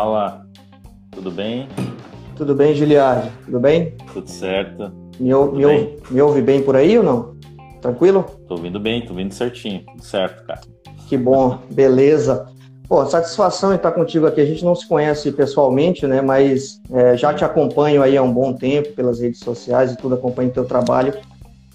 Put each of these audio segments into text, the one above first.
Fala, tudo bem? Tudo bem, Giliard? Tudo bem? Tudo certo. Me, ou, me, bem? Ouve, me ouve bem por aí ou não? Tranquilo? Tô ouvindo bem, tô ouvindo certinho, tudo certo, cara. Que bom, beleza. Pô, satisfação em estar contigo aqui. A gente não se conhece pessoalmente, né? Mas é, já te acompanho aí há um bom tempo pelas redes sociais e tudo, acompanho teu trabalho.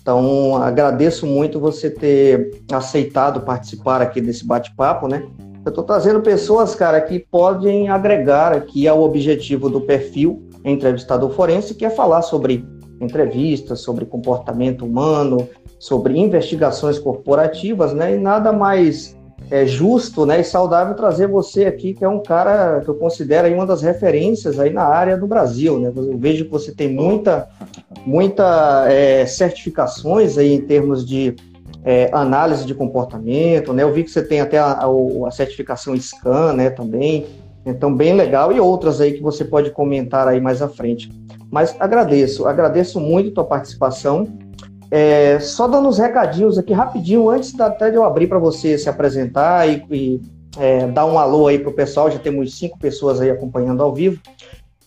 Então, agradeço muito você ter aceitado participar aqui desse bate-papo, né? Eu estou trazendo pessoas, cara, que podem agregar aqui ao objetivo do perfil entrevistador forense, que é falar sobre entrevistas, sobre comportamento humano, sobre investigações corporativas, né? E nada mais é, justo, né, e saudável trazer você aqui, que é um cara que eu considero aí uma das referências aí na área do Brasil, né? Eu vejo que você tem muita, muita é, certificações aí em termos de é, análise de comportamento, né? Eu vi que você tem até a, a, a, certificação SCAN, né, também. Então, bem legal. E outras aí que você pode comentar aí mais à frente. Mas agradeço, agradeço muito a tua participação. É, só dando uns recadinhos aqui rapidinho, antes da, até de eu abrir para você se apresentar e, e é, dar um alô aí para o pessoal, já temos cinco pessoas aí acompanhando ao vivo.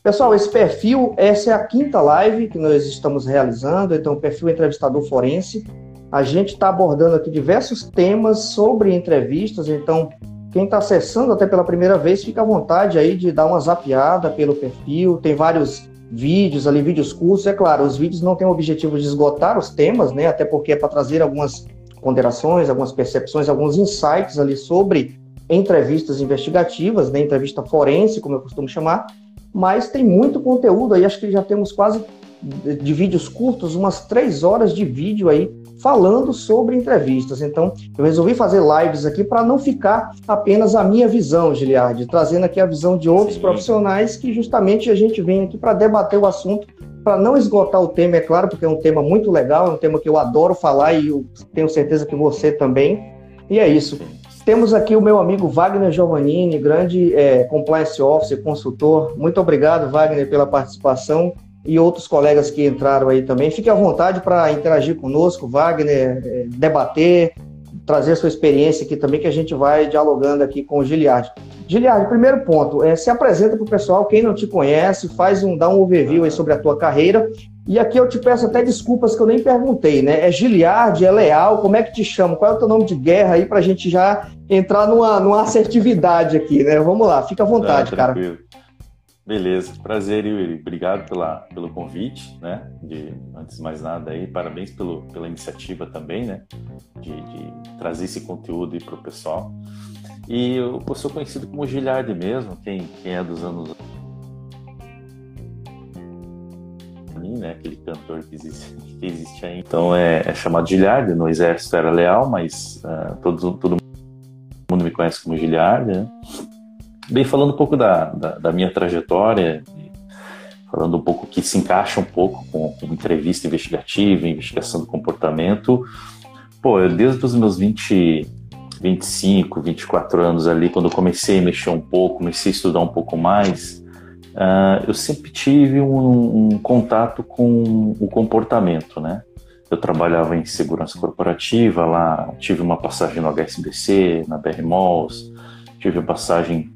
Pessoal, esse perfil, essa é a quinta live que nós estamos realizando, então o perfil entrevistador forense. A gente está abordando aqui diversos temas sobre entrevistas, então quem está acessando até pela primeira vez, fica à vontade aí de dar uma zapiada pelo perfil. Tem vários vídeos ali, vídeos curtos. É claro, os vídeos não têm o objetivo de esgotar os temas, né? Até porque é para trazer algumas ponderações, algumas percepções, alguns insights ali sobre entrevistas investigativas, né? Entrevista forense, como eu costumo chamar. Mas tem muito conteúdo aí, acho que já temos quase de vídeos curtos, umas três horas de vídeo aí falando sobre entrevistas. Então, eu resolvi fazer lives aqui para não ficar apenas a minha visão, Giliardi, trazendo aqui a visão de outros Sim. profissionais que justamente a gente vem aqui para debater o assunto, para não esgotar o tema, é claro, porque é um tema muito legal, é um tema que eu adoro falar e eu tenho certeza que você também. E é isso. Temos aqui o meu amigo Wagner Giovannini, grande é, compliance officer, consultor. Muito obrigado, Wagner, pela participação e outros colegas que entraram aí também. Fique à vontade para interagir conosco, Wagner, é, debater, trazer a sua experiência aqui também, que a gente vai dialogando aqui com o Giliard. Giliard, primeiro ponto, é, se apresenta para o pessoal, quem não te conhece, faz um, dá um overview aí sobre a tua carreira. E aqui eu te peço até desculpas que eu nem perguntei, né? É Giliard, é Leal, como é que te chama? Qual é o teu nome de guerra aí para a gente já entrar numa, numa assertividade aqui, né? Vamos lá, fica à vontade, cara. Beleza, prazer, Yuri. Obrigado pela, pelo convite, né? De, antes de mais nada aí, parabéns pelo, pela iniciativa também, né? De, de trazer esse conteúdo para o pessoal. E eu, eu, sou conhecido como Giliardi mesmo, quem, quem é dos anos né? Aquele cantor que existe, que existe aí. Então é, é chamado Giliardi, no exército era leal, mas uh, todo, todo mundo me conhece como Giliardi, né? Bem, falando um pouco da, da, da, minha trajetória, falando um pouco que se encaixa um pouco com, com entrevista investigativa, investigação do comportamento, pô, eu desde os meus 20, 25, 24 anos ali, quando eu comecei a mexer um pouco, comecei a estudar um pouco mais, uh, eu sempre tive um, um, contato com o comportamento, né? Eu trabalhava em segurança corporativa lá, tive uma passagem no HSBC, na BR Malls, tive a passagem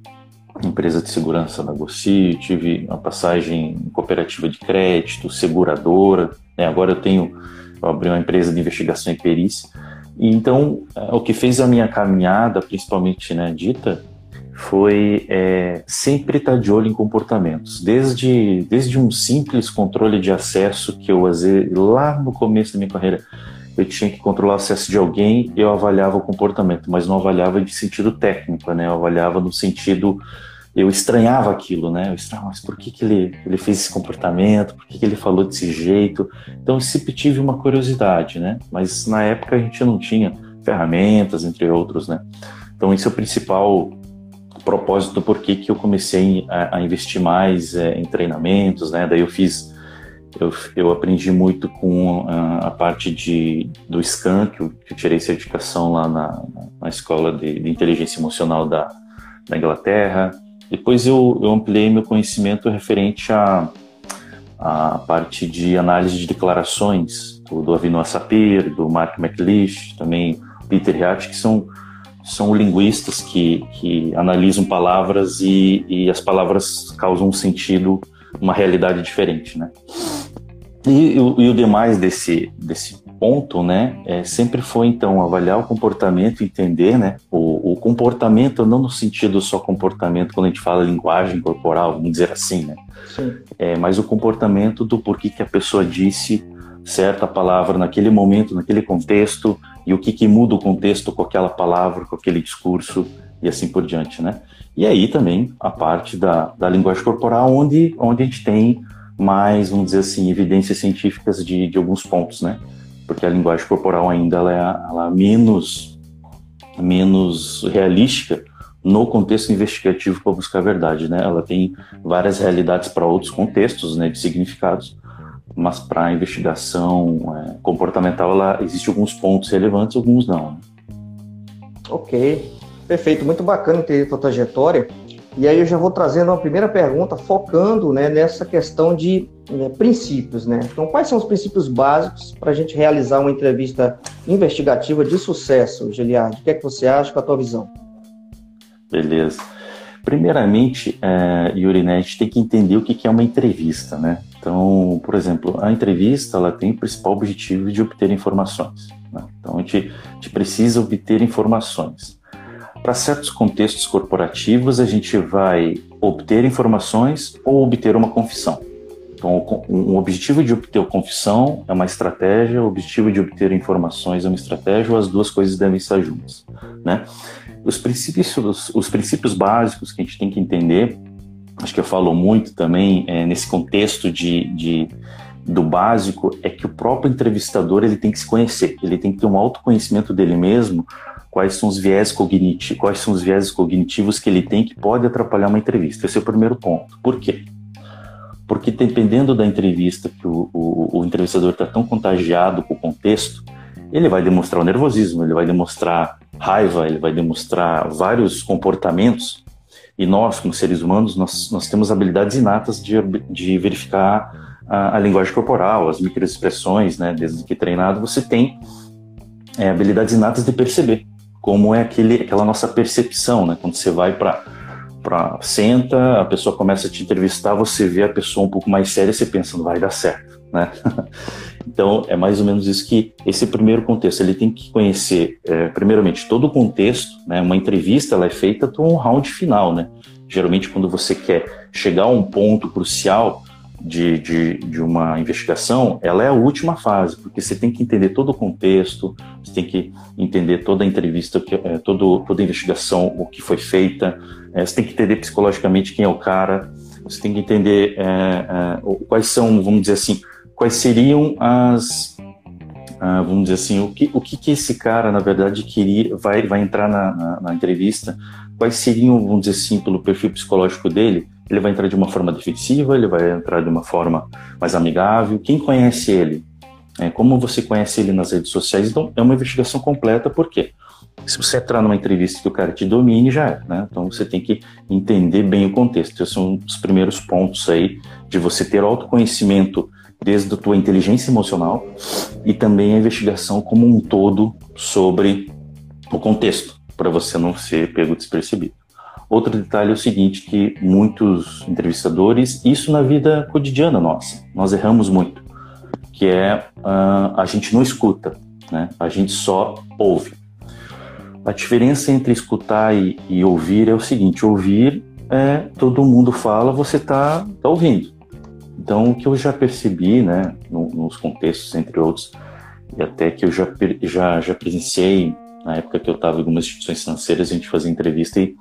empresa de segurança Gossi, tive uma passagem em cooperativa de crédito, seguradora, né? agora eu tenho, eu abri uma empresa de investigação e perícia, e então o que fez a minha caminhada, principalmente né, dita, foi é, sempre estar de olho em comportamentos, desde, desde um simples controle de acesso que eu usei lá no começo da minha carreira, eu tinha que controlar o acesso de alguém, eu avaliava o comportamento, mas não avaliava de sentido técnico, né? Eu avaliava no sentido eu estranhava aquilo, né? Eu estranhava, mas por que, que ele, ele fez esse comportamento? Por que, que ele falou desse jeito? Então eu sempre tive uma curiosidade, né? Mas na época a gente não tinha ferramentas, entre outros, né? Então esse é o principal propósito do porquê que eu comecei a, a investir mais é, em treinamentos, né? Daí eu fiz eu, eu aprendi muito com a, a parte de, do SCAN, que eu, que eu, tirei certificação lá na, na escola de, de, inteligência emocional da, da Inglaterra. Depois eu, eu ampliei meu conhecimento referente à, à parte de análise de declarações, do, do Avinoa Sapir, do Mark McLeish, também Peter Hyatt, que são são linguistas que, que analisam palavras e, e as palavras causam um sentido, uma realidade diferente, né? E, e, e o demais desse, desse ponto, né, é, sempre foi então avaliar o comportamento, entender, né, o, o, comportamento não no sentido só comportamento quando a gente fala linguagem corporal, vamos dizer assim, né. É, mas o comportamento do porquê que a pessoa disse certa palavra naquele momento, naquele contexto e o que que muda o contexto com aquela palavra, com aquele discurso e assim por diante, né. E aí também a parte da, da linguagem corporal, onde onde a gente tem mais, vamos dizer assim, evidências científicas de, de alguns pontos, né? Porque a linguagem corporal ainda ela é, ela é menos, menos realística no contexto investigativo para buscar a verdade, né? Ela tem várias realidades para outros contextos, né, de significados, mas para a investigação é, comportamental, ela existe alguns pontos relevantes, alguns não. Né? Ok, perfeito, muito bacana entender a tua trajetória. E aí eu já vou trazendo uma primeira pergunta focando né, nessa questão de né, princípios. Né? Então, quais são os princípios básicos para a gente realizar uma entrevista investigativa de sucesso, Giliard? O que é que você acha com a tua visão? Beleza. Primeiramente, é, Yuri, né, a gente tem que entender o que é uma entrevista. Né? Então, por exemplo, a entrevista ela tem o principal objetivo de obter informações. Né? Então, a gente, a gente precisa obter informações. Para certos contextos corporativos, a gente vai obter informações ou obter uma confissão. Então, um objetivo de obter confissão é uma estratégia, o objetivo de obter informações é uma estratégia, ou as duas coisas devem estar juntas, né? Os princípios, os, os princípios básicos que a gente tem que entender, acho que eu falo muito também é, nesse contexto de, de do básico, é que o próprio entrevistador ele tem que se conhecer, ele tem que ter um autoconhecimento dele mesmo quais são os viés cognitivos, quais são os viés cognitivos que ele tem que pode atrapalhar uma entrevista. Esse é o primeiro ponto. Por quê? Porque dependendo da entrevista que o, o, o entrevistador está tão contagiado com o contexto, ele vai demonstrar o nervosismo, ele vai demonstrar raiva, ele vai demonstrar vários comportamentos. E nós, como seres humanos, nós, nós temos habilidades inatas de, de verificar a, a linguagem corporal, as microexpressões, né? Desde que treinado, você tem é, habilidades inatas de perceber como é aquele, aquela nossa percepção, né? Quando você vai para para senta, a pessoa começa a te entrevistar, você vê a pessoa um pouco mais séria, você pensa, não vai dar certo, né? então, é mais ou menos isso que esse primeiro contexto, ele tem que conhecer, é, primeiramente, todo o contexto, né? Uma entrevista, ela é feita para um round final, né? Geralmente, quando você quer chegar a um ponto crucial, de, de, de, uma investigação, ela é a última fase, porque você tem que entender todo o contexto, você tem que entender toda a entrevista, que, é, todo, toda a investigação, o que foi feita, é, você tem que entender psicologicamente quem é o cara, você tem que entender é, quais são, vamos dizer assim, quais seriam as, ah, vamos dizer assim, o que, o que, que esse cara, na verdade, queria, vai, vai entrar na, na, na entrevista, quais seriam, vamos dizer assim, pelo perfil psicológico dele, ele vai entrar de uma forma defensiva, ele vai entrar de uma forma mais amigável. Quem conhece ele? É, como você conhece ele nas redes sociais? Então, é uma investigação completa, por quê? Se você entrar numa entrevista que o cara te domine, já é, né? Então, você tem que entender bem o contexto. Esses são os primeiros pontos aí de você ter autoconhecimento desde a tua inteligência emocional e também a investigação como um todo sobre o contexto, para você não ser pego despercebido. Outro detalhe é o seguinte, que muitos entrevistadores, isso na vida cotidiana nossa, nós erramos muito, que é uh, a gente não escuta, né? a gente só ouve. A diferença entre escutar e, e ouvir é o seguinte, ouvir é todo mundo fala, você está tá ouvindo. Então, o que eu já percebi, né, no, nos contextos, entre outros, e até que eu já, já, já presenciei, na época que eu estava em algumas instituições financeiras, a gente fazia entrevista e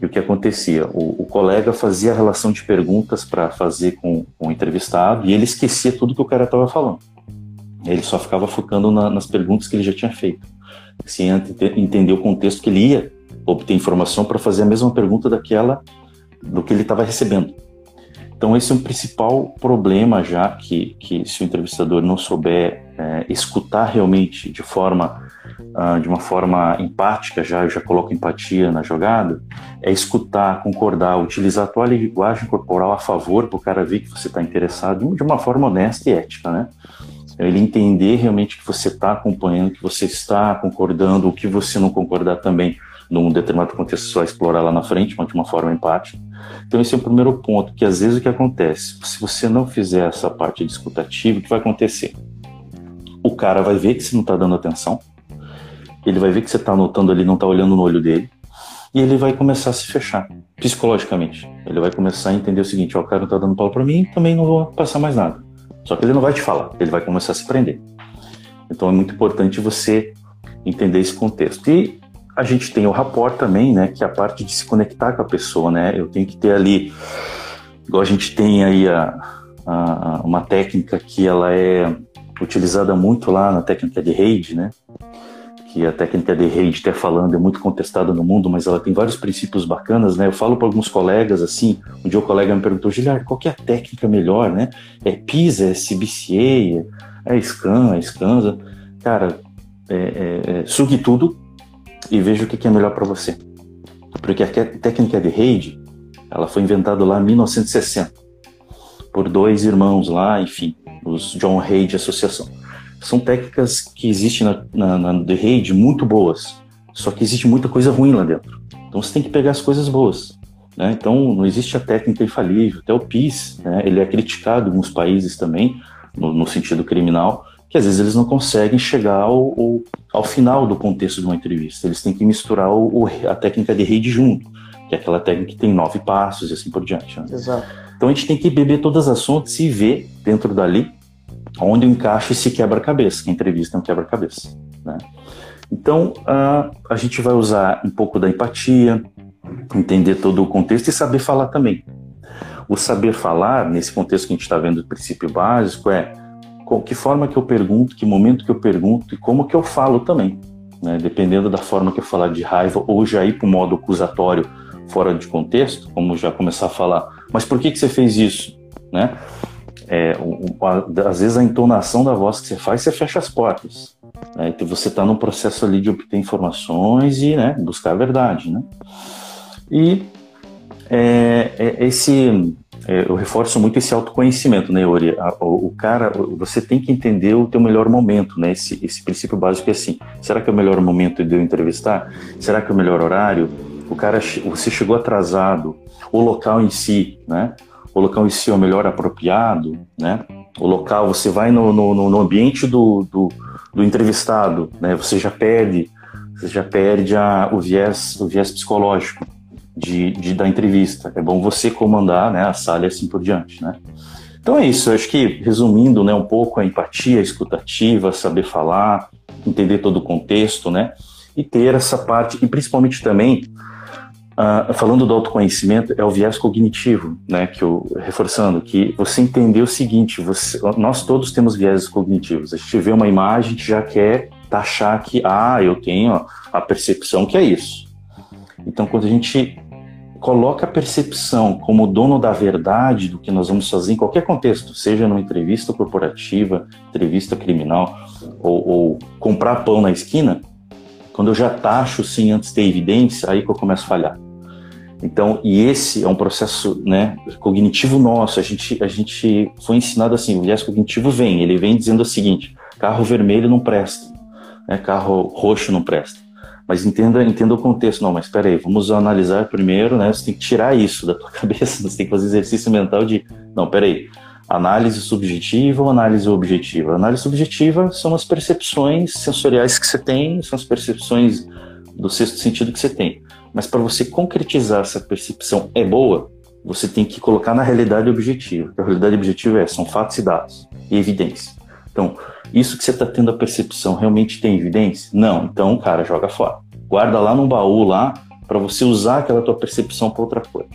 e o que acontecia? O, o colega fazia a relação de perguntas para fazer com, com, o entrevistado e ele esquecia tudo que o cara estava falando. Ele só ficava focando na, nas perguntas que ele já tinha feito, sem entender o contexto que ele ia obter informação para fazer a mesma pergunta daquela do que ele estava recebendo. Então esse é um principal problema já que, que se o entrevistador não souber é, escutar realmente de forma uh, de uma forma empática, já eu já coloco empatia na jogada, é escutar, concordar, utilizar a tua linguagem corporal a favor para o cara ver que você está interessado de uma forma honesta e ética, né? ele entender realmente que você está acompanhando, que você está concordando, o que você não concordar também num determinado contexto, só explorar lá na frente, mas de uma forma empática. Então esse é o primeiro ponto, que às vezes o que acontece, se você não fizer essa parte discutativa, o que vai acontecer? O cara vai ver que você não está dando atenção, ele vai ver que você está anotando ali, não está olhando no olho dele, e ele vai começar a se fechar, psicologicamente. Ele vai começar a entender o seguinte, ó, o cara não está dando pau para mim, também não vou passar mais nada. Só que ele não vai te falar, ele vai começar a se prender. Então é muito importante você entender esse contexto. E a gente tem o rapport também, né, que é a parte de se conectar com a pessoa, né? Eu tenho que ter ali, igual a gente tem aí a, a uma técnica que ela é utilizada muito lá na técnica de Reid, né? Que a técnica de Reid, até falando, é muito contestada no mundo, mas ela tem vários princípios bacanas, né? Eu falo para alguns colegas assim, um dia o colega me perguntou, Giliar, qual que é a técnica melhor, né? É PISA, é CBCA, é SCAN, é SCANSA? Cara, é, é, é, sugue tudo e veja o que, que é melhor para você. Porque a técnica de Reid, ela foi inventada lá em 1960 por dois irmãos lá, enfim, os John Reid Associação. São técnicas que existem na, na, na The Raid muito boas, só que existe muita coisa ruim lá dentro. Então você tem que pegar as coisas boas. Né? Então não existe a técnica infalível. Até o PIS, né? ele é criticado em alguns países também, no, no, sentido criminal, que às vezes eles não conseguem chegar ao, ao, final do contexto de uma entrevista. Eles têm que misturar o, a técnica de rede junto, que é aquela técnica que tem nove passos e assim por diante. Né? Exato. Então a gente tem que beber todas as fontes e ver dentro dali onde encaixa esse quebra-cabeça, que a entrevista é um quebra-cabeça. Né? Então, uh, a gente vai usar um pouco da empatia, entender todo o contexto e saber falar também. O saber falar, nesse contexto que a gente está vendo, o princípio básico, é com que forma que eu pergunto, que momento que eu pergunto e como que eu falo também. Né? Dependendo da forma que eu falar de raiva ou já ir para o modo acusatório fora de contexto, como já começar a falar, mas por que, que você fez isso? Né? é, às vezes a entonação da voz que você faz, você fecha as portas. Né? Então você está num processo ali de obter informações e né, buscar a verdade. Né? E é, é, esse, é, eu reforço muito esse autoconhecimento, né, Ori? O, o, cara, você tem que entender o teu melhor momento, né? Esse, esse princípio básico é assim: será que é o melhor momento de eu entrevistar? Será que é o melhor horário? O cara, você chegou atrasado, o local em si, né? o local em si é o melhor apropriado, né? O local, você vai no, no, no ambiente do, do, do, entrevistado, né? Você já perde, você já perde a, o viés, o viés psicológico de, de, da entrevista. É bom você comandar, né? A sala e assim por diante, né? Então é isso. Eu acho que resumindo, né? Um pouco a empatia, a escutativa, saber falar, entender todo o contexto, né? E ter essa parte e principalmente também Uh, falando do autoconhecimento, é o viés cognitivo, né? Que eu, reforçando, que você entender o seguinte: você, nós todos temos viés cognitivos. A gente vê uma imagem que já quer taxar que, ah, eu tenho a percepção que é isso. Então, quando a gente coloca a percepção como dono da verdade do que nós vamos fazer em qualquer contexto, seja numa entrevista corporativa, entrevista criminal ou, ou comprar pão na esquina, quando eu já taxo sem antes ter evidência, aí que eu começo a falhar. Então, e esse é um processo né, cognitivo nosso. A gente, a gente foi ensinado assim: o viés cognitivo vem, ele vem dizendo o seguinte: carro vermelho não presta, né, carro roxo não presta. Mas entenda, entenda o contexto. Não, mas espera aí, vamos analisar primeiro, né? Você tem que tirar isso da tua cabeça, você tem que fazer exercício mental de, não, espera aí, análise subjetiva ou análise objetiva? Análise subjetiva são as percepções sensoriais que você tem, são as percepções do sexto sentido que você tem. Mas para você concretizar essa percepção é boa, você tem que colocar na realidade objetiva. A realidade objetiva é são fatos e dados e evidência. Então, isso que você está tendo a percepção realmente tem evidência? Não. Então, cara, joga fora. Guarda lá no baú lá para você usar aquela tua percepção para outra coisa.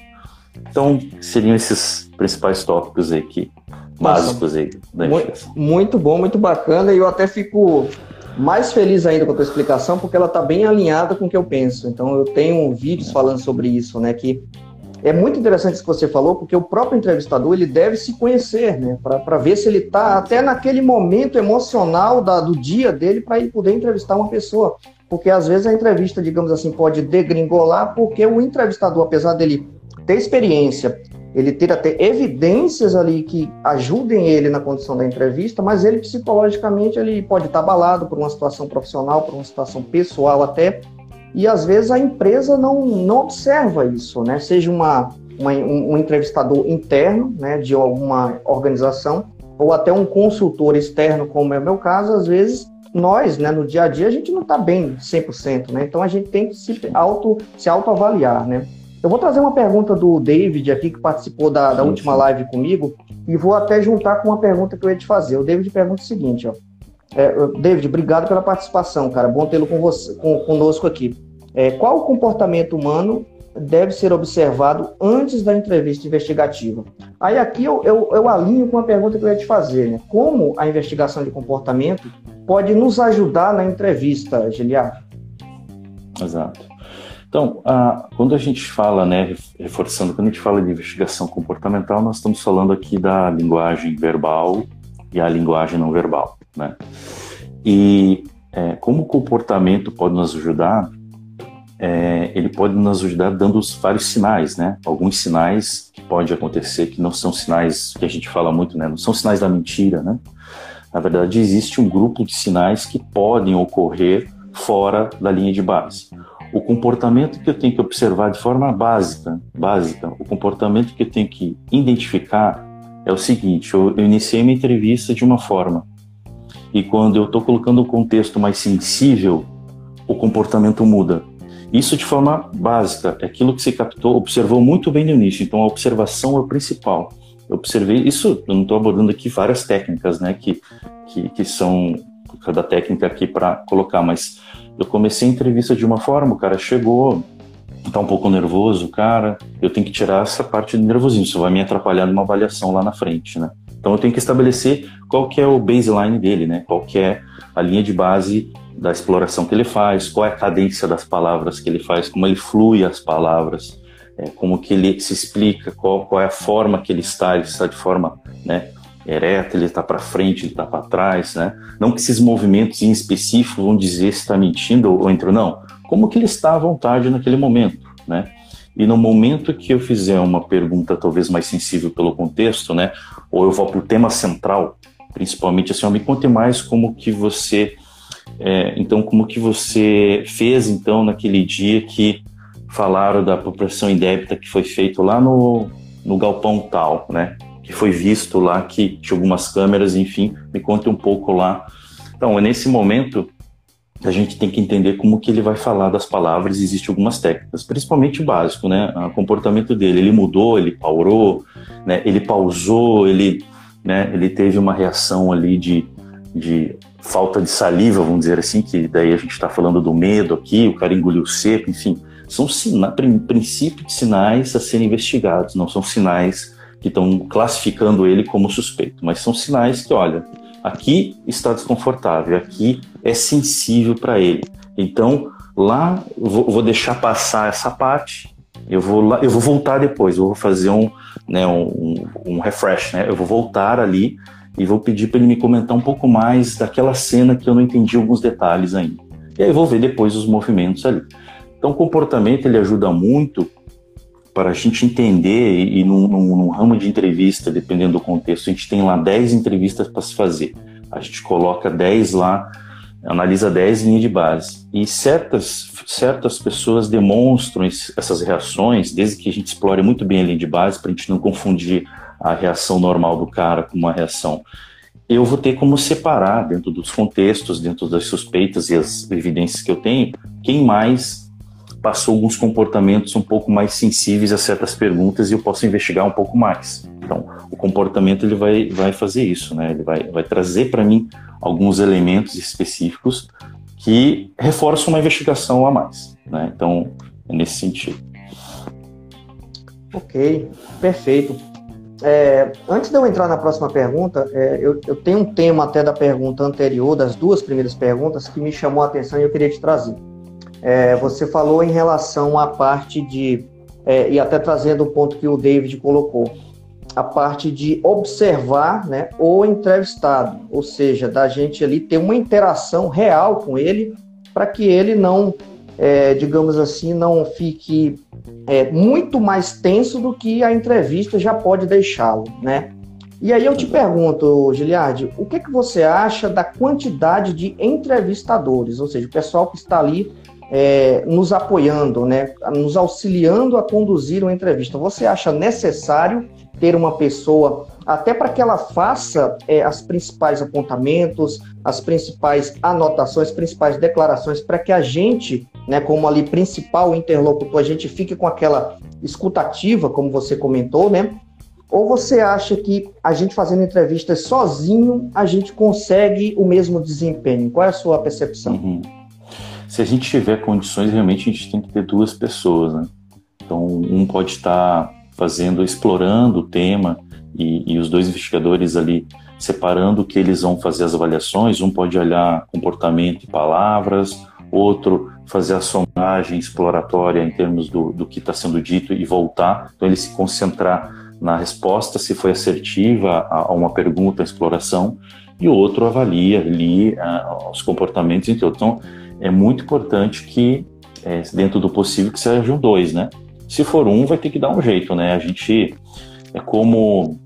Então, seriam esses principais tópicos aí que básicos aí da muito, muito bom, muito bacana e eu até fico mais feliz ainda com a tua explicação, porque ela está bem alinhada com o que eu penso. Então, eu tenho vídeos falando sobre isso, né? Que é muito interessante isso que você falou, porque o próprio entrevistador ele deve se conhecer, né? Para ver se ele está até naquele momento emocional da, do dia dele para ele poder entrevistar uma pessoa. Porque às vezes a entrevista, digamos assim, pode degringolar, porque o entrevistador, apesar dele ter experiência, ele ter até evidências ali que ajudem ele na condição da entrevista, mas ele psicologicamente ele pode estar abalado por uma situação profissional, por uma situação pessoal até, e às vezes a empresa não, não observa isso, né? Seja uma, uma um, entrevistador interno, né, de alguma organização, ou até um consultor externo, como é o meu caso, às vezes nós, né, no dia a dia, a gente não está bem 100%, né? Então a gente tem que se, auto, se autoavaliar, né? Eu vou trazer uma pergunta do David aqui, que participou da, da última live comigo, e vou até juntar com uma pergunta que eu ia te fazer. O David pergunta o seguinte, ó. É, David, obrigado pela participação, cara. Bom tê-lo com você, com, conosco aqui. É, qual o comportamento humano deve ser observado antes da entrevista investigativa? Aí aqui eu, eu, eu alinho com uma pergunta que eu ia te fazer, né? Como a investigação de comportamento pode nos ajudar na entrevista, Giliar? Exato. Então, a, quando a gente fala, né, reforçando, quando a gente fala de investigação comportamental, nós estamos falando aqui da linguagem verbal e a linguagem não verbal, né? E é, como o comportamento pode nos ajudar, é, ele pode nos ajudar dando vários sinais, né? Alguns sinais que pode acontecer que não são sinais que a gente fala muito, né? Não são sinais da mentira, né? Na verdade, existe um grupo de sinais que podem ocorrer fora da linha de base. O comportamento que eu tenho que observar de forma básica, básica, o comportamento que eu tenho que identificar é o seguinte: eu, eu iniciei minha entrevista de uma forma e quando eu estou colocando um contexto mais sensível, o comportamento muda. Isso de forma básica, é aquilo que você captou, observou muito bem no início. Então a observação é o principal eu observei isso, eu não estou abordando aqui várias técnicas, né, que, que, que são cada técnica aqui para colocar, mas eu comecei a entrevista de uma forma, o cara chegou, tá um pouco nervoso, cara, eu tenho que tirar essa parte do nervosismo, isso vai me atrapalhar numa avaliação lá na frente, né? Então eu tenho que estabelecer qual que é o baseline dele, né? Qual que é a linha de base da exploração que ele faz, qual é a cadência das palavras que ele faz, como ele flui as palavras, é, como que ele se explica, qual, qual é a forma que ele está, ele está de forma né, ereta, ele está para frente, ele está para trás, né? Não que esses movimentos em específico vão dizer se está mentindo ou, ou entrou, não. Como que ele está à vontade naquele momento, né? E no momento que eu fizer uma pergunta talvez mais sensível pelo contexto, né? Ou eu vou para o tema central, principalmente assim, me conte mais como que você, é, então como que você fez então naquele dia que falaram da apropriação indébita que foi feito lá no, no galpão tal, né? Que foi visto lá, que tinha algumas câmeras, enfim, me conte um pouco lá. Então, é nesse momento a gente tem que entender como que ele vai falar das palavras, existem algumas técnicas, principalmente o básico, né? O comportamento dele, ele mudou, ele paurou, né? Ele pausou, ele, né? Ele teve uma reação ali de, de falta de saliva, vamos dizer assim, que daí a gente está falando do medo aqui, o cara engoliu seco, enfim são sina princípio de sinais a serem investigados, não são sinais que estão classificando ele como suspeito, mas são sinais que, olha, aqui está desconfortável, aqui é sensível para ele. Então, lá vou, vou, deixar passar essa parte, eu vou lá, eu vou voltar depois, eu vou fazer um, né, um, um refresh, né? Eu vou voltar ali e vou pedir para ele me comentar um pouco mais daquela cena que eu não entendi alguns detalhes ainda. E aí eu vou ver depois os movimentos ali. Então, o comportamento ele ajuda muito para a gente entender, e num, ramo de entrevista, dependendo do contexto, a gente tem lá 10 entrevistas para se fazer. A gente coloca 10 lá, analisa 10 linhas de base. E certas, certas pessoas demonstram essas reações, desde que a gente explore muito bem a linha de base, para a gente não confundir a reação normal do cara com uma reação. Eu vou ter como separar, dentro dos contextos, dentro das suspeitas e as evidências que eu tenho, quem mais passou alguns comportamentos um pouco mais sensíveis a certas perguntas e eu posso investigar um pouco mais. Então, o comportamento ele vai, vai fazer isso, né? Ele vai, vai trazer para mim alguns elementos específicos que reforçam uma investigação a mais, né? Então, é nesse sentido. Ok, perfeito. É, antes de eu entrar na próxima pergunta, é, eu, eu, tenho um tema até da pergunta anterior, das duas primeiras perguntas, que me chamou a atenção e eu queria te trazer. É, você falou em relação à parte de, é, e até trazendo o ponto que o David colocou, a parte de observar né, o entrevistado, ou seja, da gente ali ter uma interação real com ele, para que ele não, é, digamos assim, não fique é, muito mais tenso do que a entrevista já pode deixá-lo, né? E aí eu te pergunto, Giliardi, o que, que você acha da quantidade de entrevistadores, ou seja, o pessoal que está ali é, nos apoiando, né, nos auxiliando a conduzir uma entrevista. Você acha necessário ter uma pessoa até para que ela faça é, as principais apontamentos, as principais anotações, principais declarações, para que a gente, né, como ali principal interlocutor, a gente fique com aquela escutativa, como você comentou, né? Ou você acha que a gente fazendo entrevistas sozinho, a gente consegue o mesmo desempenho? Qual é a sua percepção? Uhum se a gente tiver condições, realmente a gente tem que ter duas pessoas, né? Então, um pode estar fazendo, explorando o tema e, e, os dois investigadores ali separando o que eles vão fazer as avaliações. Um pode olhar comportamento e palavras, outro fazer a sondagem exploratória em termos do, do que está sendo dito e voltar. Então, ele se concentrar na resposta, se foi assertiva a, a uma pergunta, a exploração, e o outro avalia ali uh, os comportamentos, entre outros. Então, é muito importante que, é, dentro do possível, que sejam dois, né? Se for um, vai ter que dar um jeito, né? A gente, é como,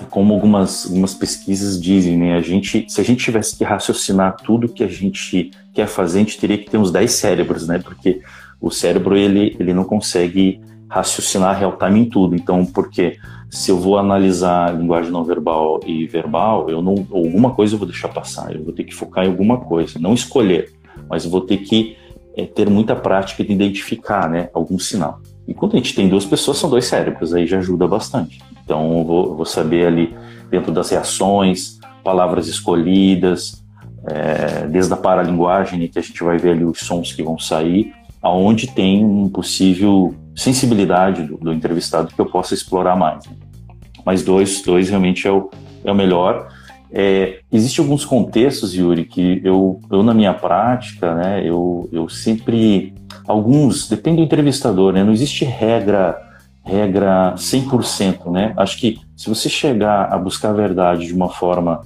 é como algumas, algumas pesquisas dizem, né? A gente, se a gente tivesse que raciocinar tudo que a gente quer fazer, a gente teria que ter uns 10 cérebros, né? Porque o cérebro, ele, ele não consegue raciocinar real time em tudo. Então, porque se eu vou analisar linguagem não verbal e verbal, eu não alguma coisa eu vou deixar passar, eu vou ter que focar em alguma coisa, não escolher mas vou ter que é, ter muita prática de identificar né, algum sinal. E quando a gente tem duas pessoas, são dois cérebros, aí já ajuda bastante. Então, eu vou, vou saber ali, dentro das reações, palavras escolhidas, é, desde a paralinguagem, que a gente vai ver ali os sons que vão sair, aonde tem um possível sensibilidade do, do entrevistado que eu possa explorar mais. Né? Mas dois, dois realmente é o, é o melhor. É, Existem alguns contextos, Yuri, que eu, eu na minha prática, né, eu, eu sempre. Alguns, depende do entrevistador, né, não existe regra regra 100%, né? Acho que se você chegar a buscar a verdade de uma forma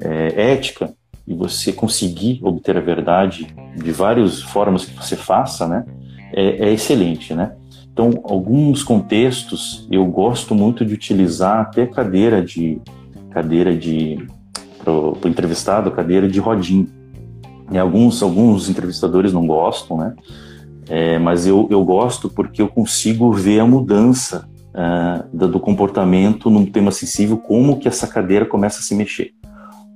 é, ética e você conseguir obter a verdade de várias formas que você faça, né? É, é excelente, né? Então, alguns contextos eu gosto muito de utilizar até cadeira de cadeira de para o entrevistado cadeira de rodinho. E alguns, alguns entrevistadores não gostam, né? É, mas eu, eu gosto porque eu consigo ver a mudança uh, do comportamento num tema sensível, como que essa cadeira começa a se mexer.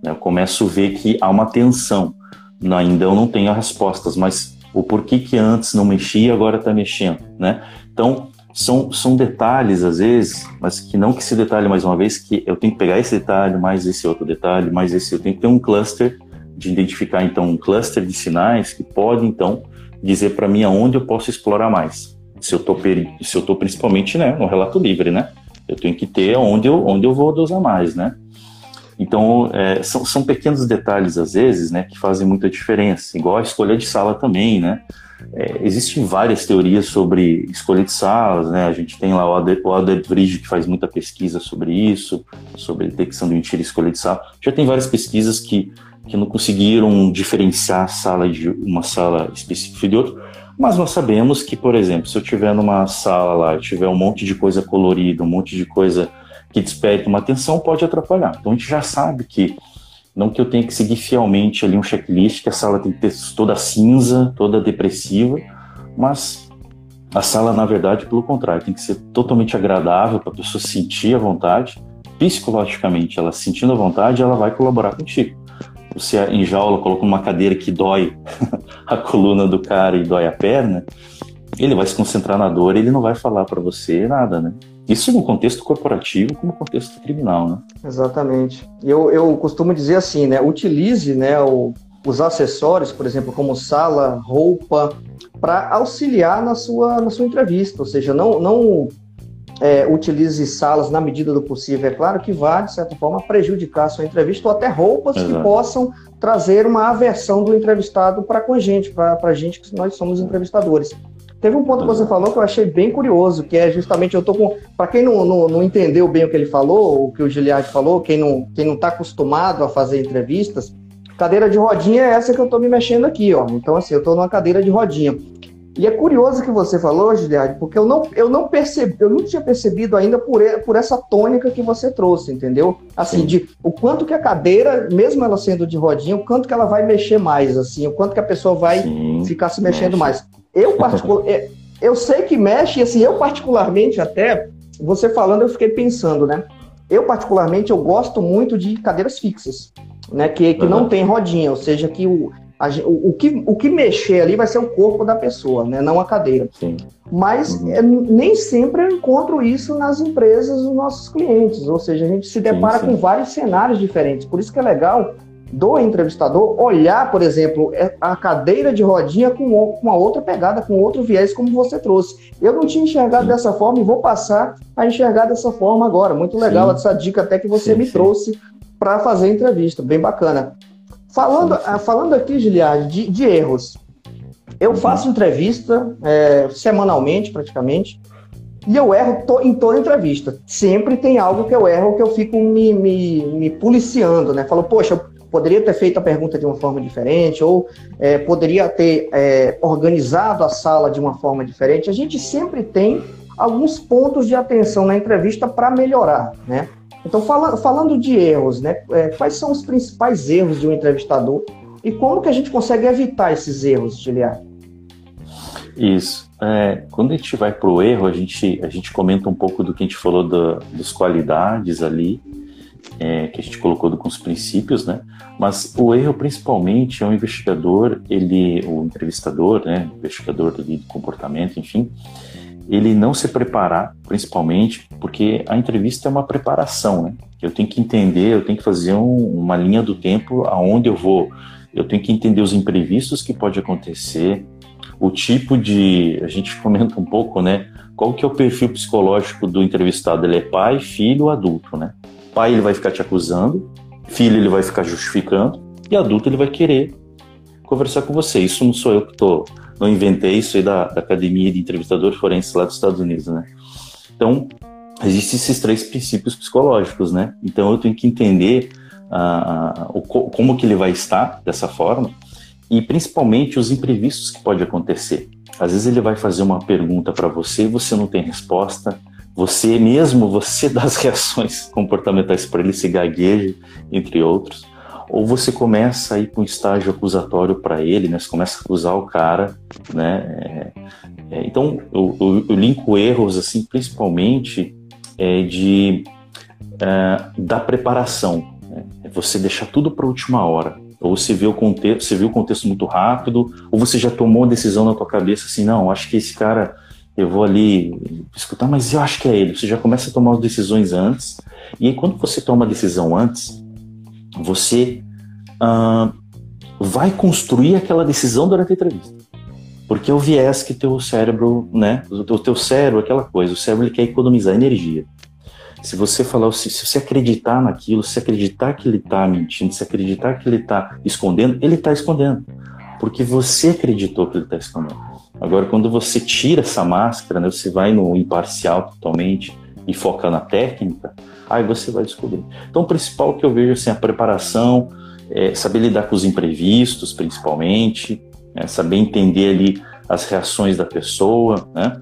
Eu começo a ver que há uma tensão. Ainda eu não tenho as respostas, mas o porquê que antes não mexia agora está mexendo, né? Então, são, são detalhes, às vezes, mas que não que se detalhe mais uma vez, que eu tenho que pegar esse detalhe, mais esse outro detalhe, mais esse. Eu tenho que ter um cluster de identificar, então, um cluster de sinais que pode, então, dizer para mim aonde eu posso explorar mais. Se eu estou se eu principalmente né, no relato livre, né? Eu tenho que ter onde eu, onde eu vou dosar mais, né? Então, é, são, são pequenos detalhes, às vezes, né, que fazem muita diferença. Igual a escolha de sala também, né? É, existem várias teorias sobre escolha de salas, né? A gente tem lá o Vrige, que faz muita pesquisa sobre isso, sobre detecção de mentira e escolha de sala. Já tem várias pesquisas que, que não conseguiram diferenciar a sala de uma sala específica de outra, mas nós sabemos que, por exemplo, se eu tiver numa sala lá, tiver um monte de coisa colorida, um monte de coisa que desperte uma atenção, pode atrapalhar. Então a gente já sabe que não que eu tenha que seguir fielmente ali um checklist, que a sala tem que ter toda cinza, toda depressiva, mas a sala, na verdade, pelo contrário, tem que ser totalmente agradável para a pessoa sentir a vontade. Psicologicamente, ela sentindo a vontade, ela vai colaborar contigo. Você enjaula, coloca uma cadeira que dói a coluna do cara e dói a perna, ele vai se concentrar na dor, ele não vai falar para você nada, né? Isso no contexto corporativo como no contexto criminal, né? Exatamente. Eu, eu costumo dizer assim, né? Utilize né, o, os acessórios, por exemplo, como sala, roupa, para auxiliar na sua, na sua entrevista. Ou seja, não, não é, utilize salas na medida do possível. É claro que vai, de certa forma, prejudicar a sua entrevista, ou até roupas Exato. que possam trazer uma aversão do entrevistado para com a gente, para a gente que nós somos entrevistadores. Teve um ponto que você falou que eu achei bem curioso, que é justamente eu tô com. Para quem não, não, não, entendeu bem o que ele falou, o que o Giliard falou, quem não quem não está acostumado a fazer entrevistas, cadeira de rodinha é essa que eu estou me mexendo aqui, ó. Então, assim, eu estou numa cadeira de rodinha. E é curioso que você falou, Giliard, porque eu não, eu não percebi, eu não tinha percebido ainda por, por essa tônica que você trouxe, entendeu? Assim, Sim. de o quanto que a cadeira, mesmo ela sendo de rodinha, o quanto que ela vai mexer mais, assim, o quanto que a pessoa vai Sim, ficar se mexendo mexe. mais. Eu, particular, é, eu sei que mexe, assim, eu particularmente até, você falando, eu fiquei pensando, né? Eu, particularmente, eu gosto muito de cadeiras fixas, né? Que, que uhum. não tem rodinha, ou seja, que o, o, o, que, o que mexer ali vai ser o corpo da pessoa, né? não a cadeira. Sim. Mas uhum. é, nem sempre eu encontro isso nas empresas dos nossos clientes, ou seja, a gente se depara sim, sim. com vários cenários diferentes. Por isso que é legal do entrevistador olhar, por exemplo, é, a cadeira de rodinha com uma outra pegada, com outro viés, como você trouxe. Eu não tinha enxergado sim. dessa forma e vou passar a enxergar dessa forma agora. Muito legal essa dica até que você me trouxe para fazer a entrevista, bem bacana. Falando, ah, falando aqui, Giliard, de, de erros. Eu faço entrevista é, semanalmente, praticamente, e eu erro to, em toda entrevista. Sempre tem algo que eu erro que eu fico me, me, me policiando, né? Falo, poxa, eu poderia ter feito a pergunta de uma forma diferente, ou é, poderia ter é, organizado a sala de uma forma diferente. A gente sempre tem alguns pontos de atenção na entrevista para melhorar, né? Então, fala, falando de erros, né, é, quais são os principais erros de um entrevistador e como que a gente consegue evitar esses erros, Giliar? Isso. É, quando a gente vai para o erro, a gente, a gente comenta um pouco do que a gente falou da, das qualidades ali, é, que a gente colocou com os princípios, né? Mas o erro, principalmente, é o investigador, ele, o entrevistador, né? Investigador de comportamento, enfim, ele não se preparar, principalmente, porque a entrevista é uma preparação, né? Eu tenho que entender, eu tenho que fazer um, uma linha do tempo aonde eu vou. Eu tenho que entender os imprevistos que pode acontecer, o tipo de, a gente comenta um pouco, né? Qual que é o perfil psicológico do entrevistado? Ele é pai, filho, adulto, né? Pai ele vai ficar te acusando, filho ele vai ficar justificando e adulto ele vai querer conversar com você. Isso não sou eu que estou não inventei isso aí da, da Academia de Entrevistadores Forenses lá dos Estados Unidos, né? Então, existem esses três princípios psicológicos, né? Então, eu tenho que entender uh, o, como que ele vai estar dessa forma e, principalmente, os imprevistos que pode acontecer. Às vezes ele vai fazer uma pergunta para você e você não tem resposta, você mesmo, você dá as reações comportamentais para ele, se gagueja, entre outros ou você começa a ir para um estágio acusatório para ele, né? Você começa a acusar o cara, né? É, é, então, eu, eu, eu, linko erros, assim, principalmente é, de é, da preparação. Né? É você deixar tudo para a última hora. Ou você vê o contexto, você viu o contexto muito rápido, ou você já tomou uma decisão na tua cabeça assim, não, acho que esse cara eu vou ali escutar, mas eu acho que é ele. Você já começa a tomar as decisões antes. E aí, quando você toma a decisão antes, você vai construir aquela decisão durante a entrevista. Porque é o viés que teu cérebro, né? O teu cérebro, aquela coisa, o cérebro ele quer economizar energia. Se você falar, se, se você acreditar naquilo, se acreditar que ele está mentindo, se acreditar que ele está escondendo, ele está escondendo. Porque você acreditou que ele está escondendo. Agora, quando você tira essa máscara, né, você vai no imparcial totalmente e foca na técnica, aí você vai descobrir. Então, o principal que eu vejo assim, a preparação, é saber lidar com os imprevistos, principalmente, né, saber entender ali as reações da pessoa, né?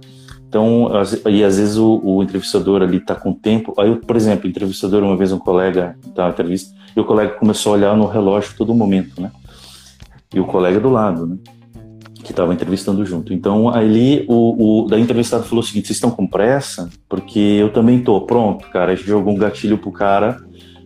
Então, e às vezes o, o entrevistador ali está com tempo. Aí, por exemplo, entrevistador, uma vez um colega na entrevista, e o colega começou a olhar no relógio todo momento, né? E o colega do lado, né? que estava entrevistando junto. Então, ali o, o da entrevistado falou o seguinte: vocês estão com pressa? Porque eu também tô. Pronto, cara. A gente jogou um gatilho pro cara.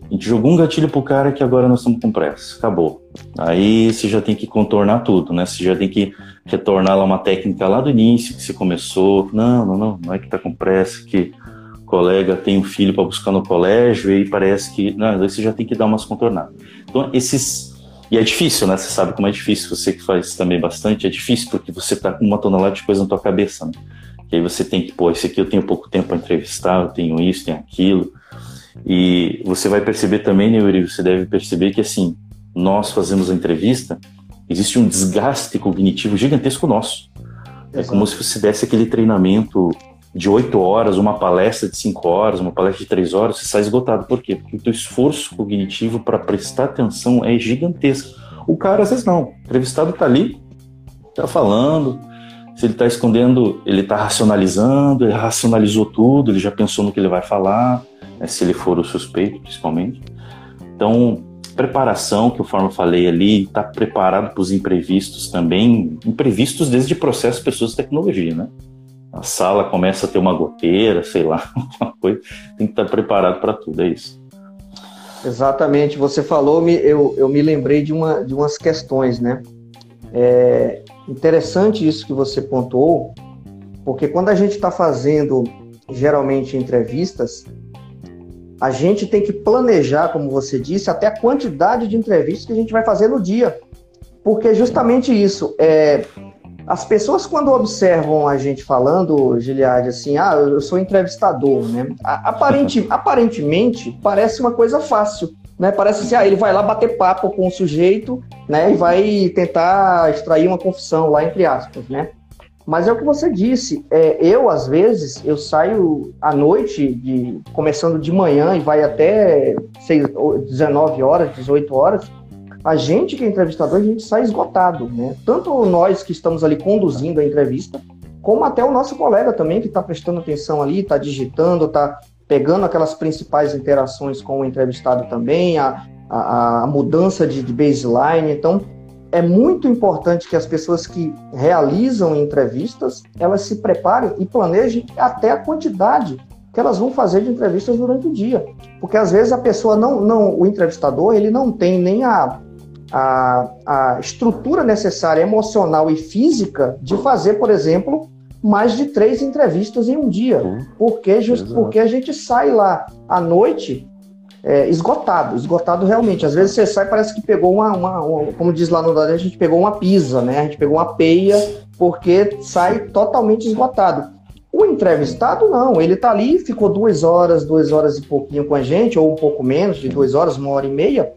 A gente jogou um gatilho pro cara que agora nós estamos com pressa. Acabou. Aí você já tem que contornar tudo, né? Você já tem que retornar lá uma técnica lá do início que você começou. Não, não, não. Não é que tá com pressa, que colega tem um filho para buscar no colégio e parece que. Não, aí você já tem que dar umas contornadas. Então, esses e é difícil, né? Você sabe como é difícil, você que faz também bastante, é difícil porque você tá com uma tonelada de coisa na tua cabeça, né? Que aí você tem que, pô, esse aqui eu tenho pouco tempo para entrevistar, eu tenho isso, tenho aquilo. E você vai perceber também, né, Yuri, você deve perceber que, assim, nós fazemos a entrevista, existe um desgaste cognitivo gigantesco nosso. É como se você desse aquele treinamento de oito horas, uma palestra de cinco horas, uma palestra de três horas, você sai esgotado. Por quê? Porque o teu esforço cognitivo para prestar atenção é gigantesco. O cara, às vezes, não. O entrevistado está ali, está falando, Se ele está escondendo, ele está racionalizando, ele racionalizou tudo, ele já pensou no que ele vai falar, né, se ele for o suspeito, principalmente. Então, preparação, que conforme eu falei ali, está preparado para os imprevistos também, imprevistos desde processo pessoas de tecnologia, né? A sala começa a ter uma goteira, sei lá, uma coisa, tem que estar tá preparado para tudo, é isso. Exatamente, você falou, eu, eu me lembrei de, uma, de umas questões, né? É interessante isso que você pontuou, porque quando a gente está fazendo geralmente entrevistas, a gente tem que planejar, como você disse, até a quantidade de entrevistas que a gente vai fazer no dia. Porque justamente isso, é, as pessoas quando observam a gente falando, Giliard, assim, ah, eu sou entrevistador, né? Aparente, aparentemente, parece uma coisa fácil, né? Parece assim, ah, ele vai lá bater papo com o sujeito, né? E vai tentar extrair uma confissão lá, entre aspas, né? Mas é o que você disse. É, eu, às vezes, eu saio à noite, de, começando de manhã e vai até 6, 19 horas, 18 horas. A gente que é entrevistador, a gente sai esgotado, né? Tanto nós que estamos ali conduzindo a entrevista, como até o nosso colega também que está prestando atenção ali, está digitando, está pegando aquelas principais interações com o entrevistado também, a, a, a mudança de, de baseline. Então, é muito importante que as pessoas que realizam entrevistas, elas se preparem e planejem até a quantidade que elas vão fazer de entrevistas durante o dia. Porque às vezes a pessoa não, não o entrevistador, ele não tem nem a, a, a estrutura necessária emocional e física de fazer, por exemplo, mais de três entrevistas em um dia. Porque, just, porque a gente sai lá à noite é, esgotado, esgotado realmente. Às vezes você sai parece que pegou uma, uma, uma, como diz lá no Nordeste, a gente pegou uma pisa, né? A gente pegou uma peia, porque sai totalmente esgotado. O entrevistado não, ele tá ali, ficou duas horas, duas horas e pouquinho com a gente, ou um pouco menos, de duas horas, uma hora e meia.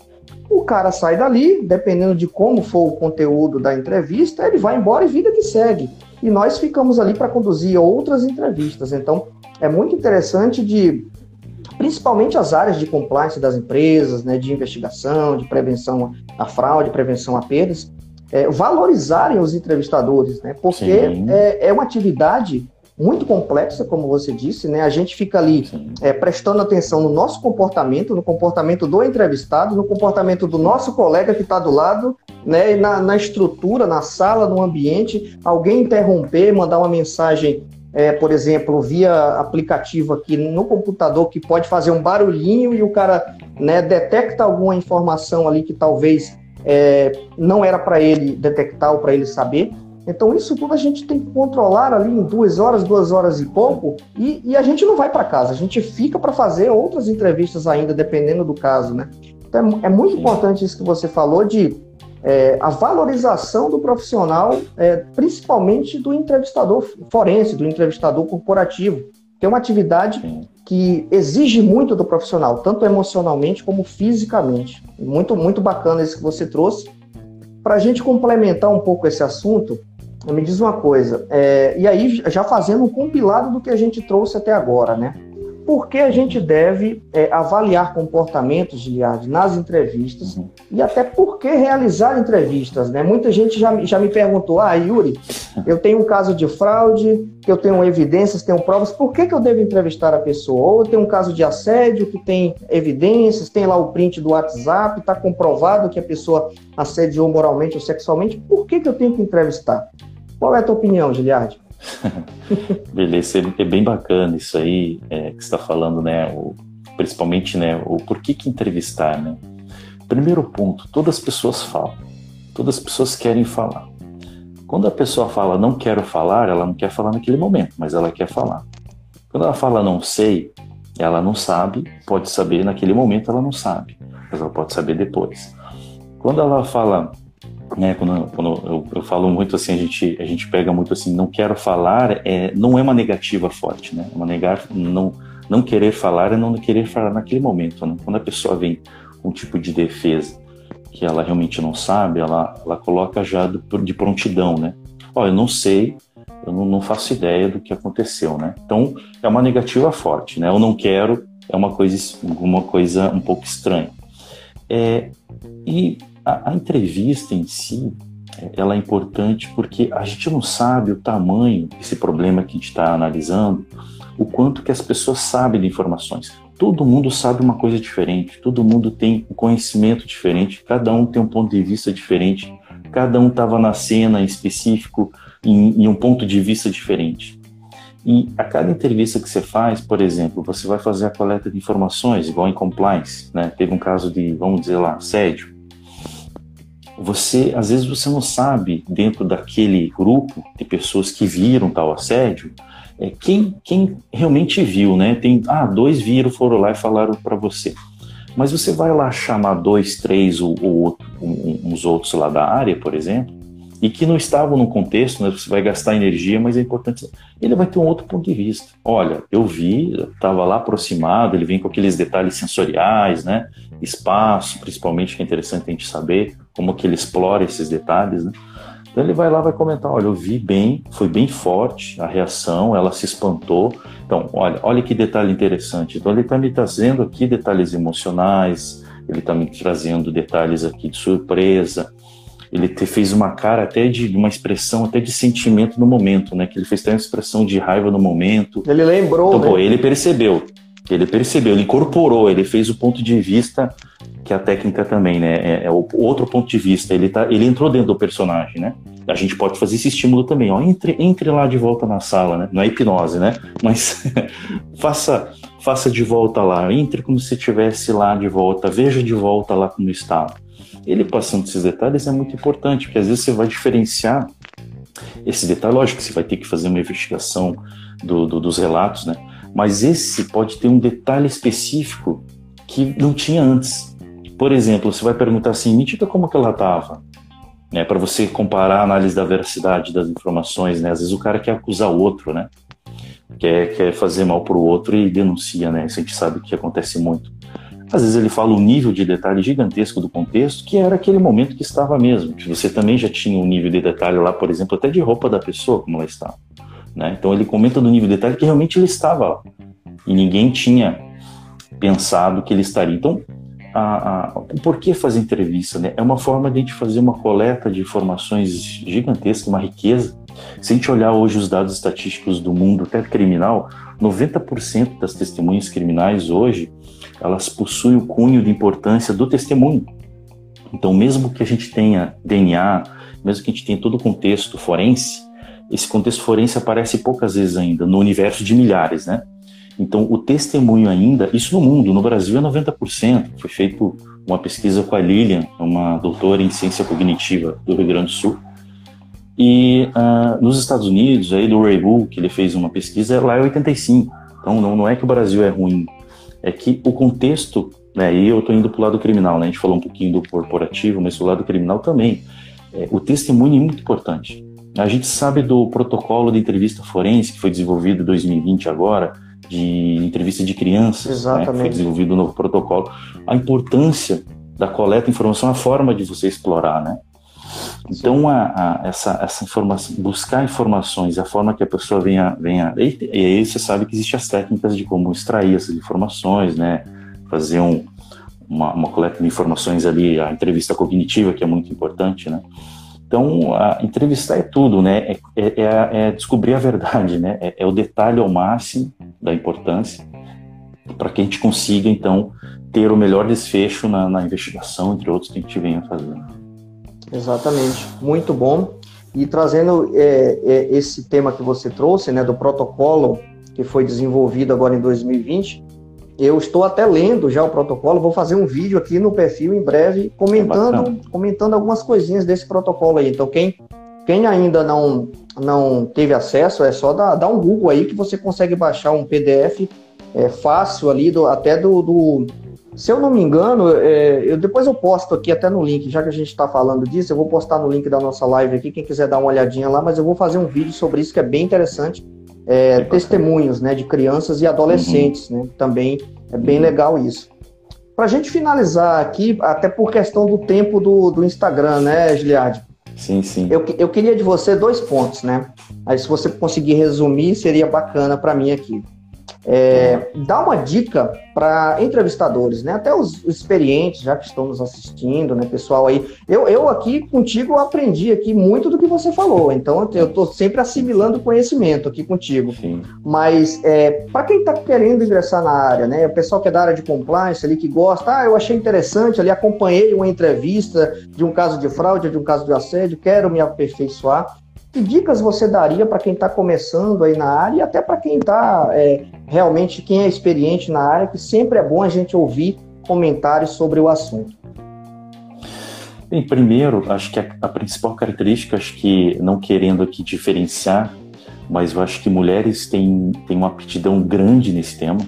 O cara sai dali, dependendo de como for o conteúdo da entrevista, ele vai embora e vida que segue. E nós ficamos ali para conduzir outras entrevistas. Então, é muito interessante de principalmente as áreas de compliance das empresas, né, de investigação, de prevenção à fraude, prevenção a perdas, é, valorizarem os entrevistadores, né, porque é, é, uma atividade muito complexa, como você disse, né, a gente fica ali é, prestando atenção no nosso comportamento, no comportamento do entrevistado, no comportamento do nosso colega que está do lado, né, na, na estrutura, na sala, no ambiente, alguém interromper, mandar uma mensagem é, por exemplo, via aplicativo aqui no computador que pode fazer um barulhinho e o cara né, detecta alguma informação ali que talvez é, não era para ele detectar ou para ele saber. Então, isso tudo a gente tem que controlar ali em duas horas, duas horas e pouco, e, e a gente não vai para casa, a gente fica para fazer outras entrevistas ainda, dependendo do caso, né? Então, é, é muito importante isso que você falou de é, a valorização do profissional, é, principalmente do entrevistador forense, do entrevistador corporativo, que é uma atividade que exige muito do profissional, tanto emocionalmente como fisicamente. Muito, muito bacana isso que você trouxe. Para a gente complementar um pouco esse assunto, me diz uma coisa, é, e aí já fazendo um compilado do que a gente trouxe até agora, né? Por que a gente deve é, avaliar comportamentos, Giliard, nas entrevistas uhum. e até por que realizar entrevistas, né? Muita gente já, já me perguntou, ah, Yuri, eu tenho um caso de fraude, eu tenho evidências, tenho provas, por que, que eu devo entrevistar a pessoa? Ou eu tenho um caso de assédio que tem evidências, tem lá o print do WhatsApp, está comprovado que a pessoa assediou moralmente ou sexualmente, por que, que eu tenho que entrevistar? Qual é a tua opinião, Giliard? Beleza, é bem bacana isso aí é, que está falando, né? O, principalmente, né? O porquê que entrevistar, né? Primeiro ponto, todas as pessoas falam, todas as pessoas querem falar. Quando a pessoa fala não quero falar, ela não quer falar naquele momento, mas ela quer falar. Quando ela fala não sei, ela não sabe, pode saber naquele momento, ela não sabe, mas ela pode saber depois. Quando ela fala né, quando, quando eu, eu, falo muito assim, a gente, a gente pega muito assim, não quero falar, é, não é uma negativa forte, né? Uma negar, não, não querer falar é não querer falar naquele momento, né? Quando a pessoa vem com um tipo de defesa que ela realmente não sabe, ela, ela coloca já de prontidão, né? Ó, eu não sei, eu não, não, faço ideia do que aconteceu, né? Então, é uma negativa forte, né? Eu não quero, é uma coisa, uma coisa um pouco estranha. É, e a, a entrevista em si, ela é importante porque a gente não sabe o tamanho desse problema que a gente está analisando, o quanto que as pessoas sabem de informações. Todo mundo sabe uma coisa diferente, todo mundo tem um conhecimento diferente, cada um tem um ponto de vista diferente, cada um estava na cena em específico, em, em um ponto de vista diferente. E a cada entrevista que você faz, por exemplo, você vai fazer a coleta de informações, igual em compliance, né? Teve um caso de, vamos dizer lá, assédio você às vezes você não sabe dentro daquele grupo de pessoas que viram tal assédio é, quem, quem realmente viu, né? Tem ah dois viram, foram lá e falaram para você, mas você vai lá chamar dois, três ou, ou uns outros lá da área, por exemplo, e que não estavam no contexto, né? Você vai gastar energia, mas é importante. Ele vai ter um outro ponto de vista. Olha, eu vi, estava lá aproximado, ele vem com aqueles detalhes sensoriais, né? Espaço, principalmente, que é interessante a gente saber como que ele explora esses detalhes, né? Então ele vai lá vai comentar, olha, eu vi bem, foi bem forte a reação, ela se espantou. Então, olha, olha que detalhe interessante. Então ele está me trazendo aqui detalhes emocionais, ele está me trazendo detalhes aqui de surpresa. Ele te, fez uma cara até de uma expressão até de sentimento no momento, né? Que ele fez até uma expressão de raiva no momento. Ele lembrou. Então, né? pô, ele percebeu. Ele percebeu, ele incorporou, ele fez o ponto de vista que a técnica também, né? É, é o outro ponto de vista. Ele, tá, ele entrou dentro do personagem, né? A gente pode fazer esse estímulo também, ó. Entre, entre lá de volta na sala, né? Não é hipnose, né? Mas faça, faça de volta lá. Entre como se estivesse lá de volta. Veja de volta lá como estava. Ele passando esses detalhes é muito importante, porque às vezes você vai diferenciar esse detalhe. Lógico que você vai ter que fazer uma investigação do, do, dos relatos, né? Mas esse pode ter um detalhe específico que não tinha antes. Por exemplo, você vai perguntar assim, me diga como que ela estava, né, para você comparar a análise da veracidade das informações, né? Às vezes o cara quer acusar o outro, né? Quer, quer fazer mal para o outro e denuncia, né? Isso a gente sabe que acontece muito. Às vezes ele fala um nível de detalhe gigantesco do contexto, que era aquele momento que estava mesmo. Você também já tinha um nível de detalhe lá, por exemplo, até de roupa da pessoa, como ela estava. Né? Então ele comenta do nível de detalhe que realmente ele estava lá. E ninguém tinha pensado que ele estaria. Então a, a, por que fazer entrevista? Né? É uma forma de a gente fazer uma coleta de informações gigantesca, uma riqueza. Se a gente olhar hoje os dados estatísticos do mundo, até criminal, 90% das testemunhas criminais hoje, elas possuem o cunho de importância do testemunho. Então, mesmo que a gente tenha DNA, mesmo que a gente tenha todo o contexto forense, esse contexto forense aparece poucas vezes ainda, no universo de milhares, né? Então, o testemunho ainda, isso no mundo, no Brasil é 90%. Foi feito uma pesquisa com a Lilian, uma doutora em ciência cognitiva do Rio Grande do Sul. E uh, nos Estados Unidos, aí do Ray Bull, que ele fez uma pesquisa, lá é 85%. Então, não, não é que o Brasil é ruim, é que o contexto, né, e eu estou indo para o lado criminal, né, a gente falou um pouquinho do corporativo, mas o lado criminal também. É, o testemunho é muito importante. A gente sabe do protocolo de entrevista forense que foi desenvolvido em 2020 agora, de entrevista de crianças, né, foi desenvolvido um novo protocolo. A importância da coleta de informação, a forma de você explorar, né? Então, a, a, essa, essa informação, buscar informações, a forma que a pessoa venha, venha e, e aí você sabe que existem as técnicas de como extrair essas informações, né? Fazer um, uma, uma coleta de informações ali, a entrevista cognitiva, que é muito importante, né? Então, entrevistar é tudo, né? É, é, é, é descobrir a verdade, né? É, é, o detalhe ao máximo da importância para que a gente consiga, então, ter o melhor desfecho na, na, investigação, entre outros, que a gente venha fazendo. Exatamente. Muito bom. E trazendo é, é, esse tema que você trouxe, né, do protocolo que foi desenvolvido agora em 2020, eu estou até lendo já o protocolo, vou fazer um vídeo aqui no perfil em breve comentando, é comentando algumas coisinhas desse protocolo aí. Então quem, quem ainda não, não teve acesso, é só dar, dar um Google aí que você consegue baixar um PDF é, fácil ali, do, até do, do se eu não me engano, é, eu, depois eu posto aqui até no link, já que a gente está falando disso, eu vou postar no link da nossa live aqui, quem quiser dar uma olhadinha lá, mas eu vou fazer um vídeo sobre isso que é bem interessante é, testemunhos né, de crianças e adolescentes, uhum. né? Também é bem uhum. legal isso. Para a gente finalizar aqui, até por questão do tempo do, do Instagram, né, Giliard? Sim, sim. Eu, eu queria de você dois pontos, né? Aí se você conseguir resumir, seria bacana para mim aqui. É, dá uma dica para entrevistadores, né? Até os experientes, já que estão nos assistindo, né, pessoal aí. Eu, eu aqui contigo aprendi aqui muito do que você falou, então eu estou sempre assimilando conhecimento aqui contigo. Sim. Mas é, para quem está querendo ingressar na área, né? O pessoal que é da área de compliance ali, que gosta, ah, eu achei interessante ali, acompanhei uma entrevista de um caso de fraude, de um caso de assédio, quero me aperfeiçoar. Que dicas você daria para quem está começando aí na área e até para quem está é, realmente, quem é experiente na área, que sempre é bom a gente ouvir comentários sobre o assunto? Bem, primeiro, acho que a, a principal característica, acho que não querendo aqui diferenciar, mas eu acho que mulheres têm, têm uma aptidão grande nesse tema,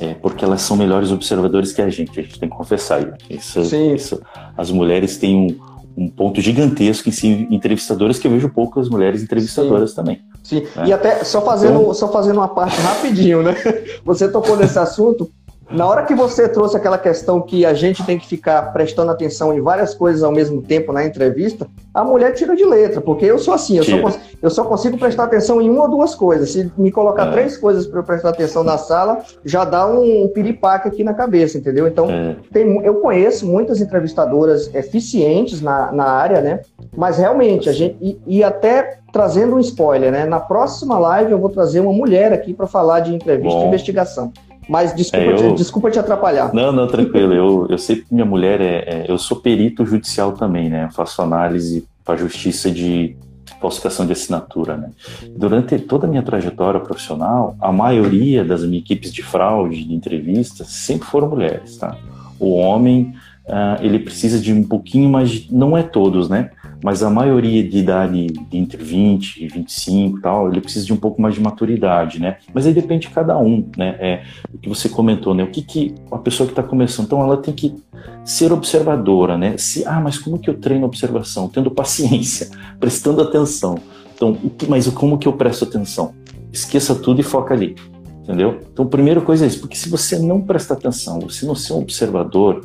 é, porque elas são melhores observadores que a gente, a gente tem que confessar isso. Sim. isso as mulheres têm um, um ponto gigantesco em si, entrevistadoras, que eu vejo poucas mulheres entrevistadoras Sim. também. Sim, né? e até só fazendo, então... só fazendo uma parte rapidinho, né? Você tocou nesse assunto, na hora que você trouxe aquela questão que a gente tem que ficar prestando atenção em várias coisas ao mesmo tempo na entrevista, a mulher tira de letra, porque eu sou assim, eu, só, eu só, consigo prestar atenção em uma ou duas coisas. Se me colocar é. três coisas para eu prestar atenção na sala, já dá um piripaque aqui na cabeça, entendeu? Então, é. tem, eu conheço muitas entrevistadoras eficientes na, na área, né? Mas realmente, a gente. E, e até trazendo um spoiler, né? Na próxima live eu vou trazer uma mulher aqui para falar de entrevista Bom. e investigação. Mas desculpa, é, eu... te, desculpa te atrapalhar. Não, não, tranquilo. eu, eu sei que minha mulher é, é, Eu sou perito judicial também, né? Eu faço análise para justiça de falsificação de assinatura, né? Durante toda a minha trajetória profissional, a maioria das minhas equipes de fraude, de entrevistas, sempre foram mulheres, tá? O homem, uh, ele precisa de um pouquinho mais. Não é todos, né? Mas a maioria de idade de entre 20 e 25 e tal, ele precisa de um pouco mais de maturidade, né? Mas aí depende de cada um, né? É, o que você comentou, né? O que, que a pessoa que está começando, então ela tem que ser observadora, né? Se, ah, mas como que eu treino observação? Tendo paciência, prestando atenção. Então, mas como que eu presto atenção? Esqueça tudo e foca ali, entendeu? Então, a primeira coisa é isso, porque se você não presta atenção, você não ser um observador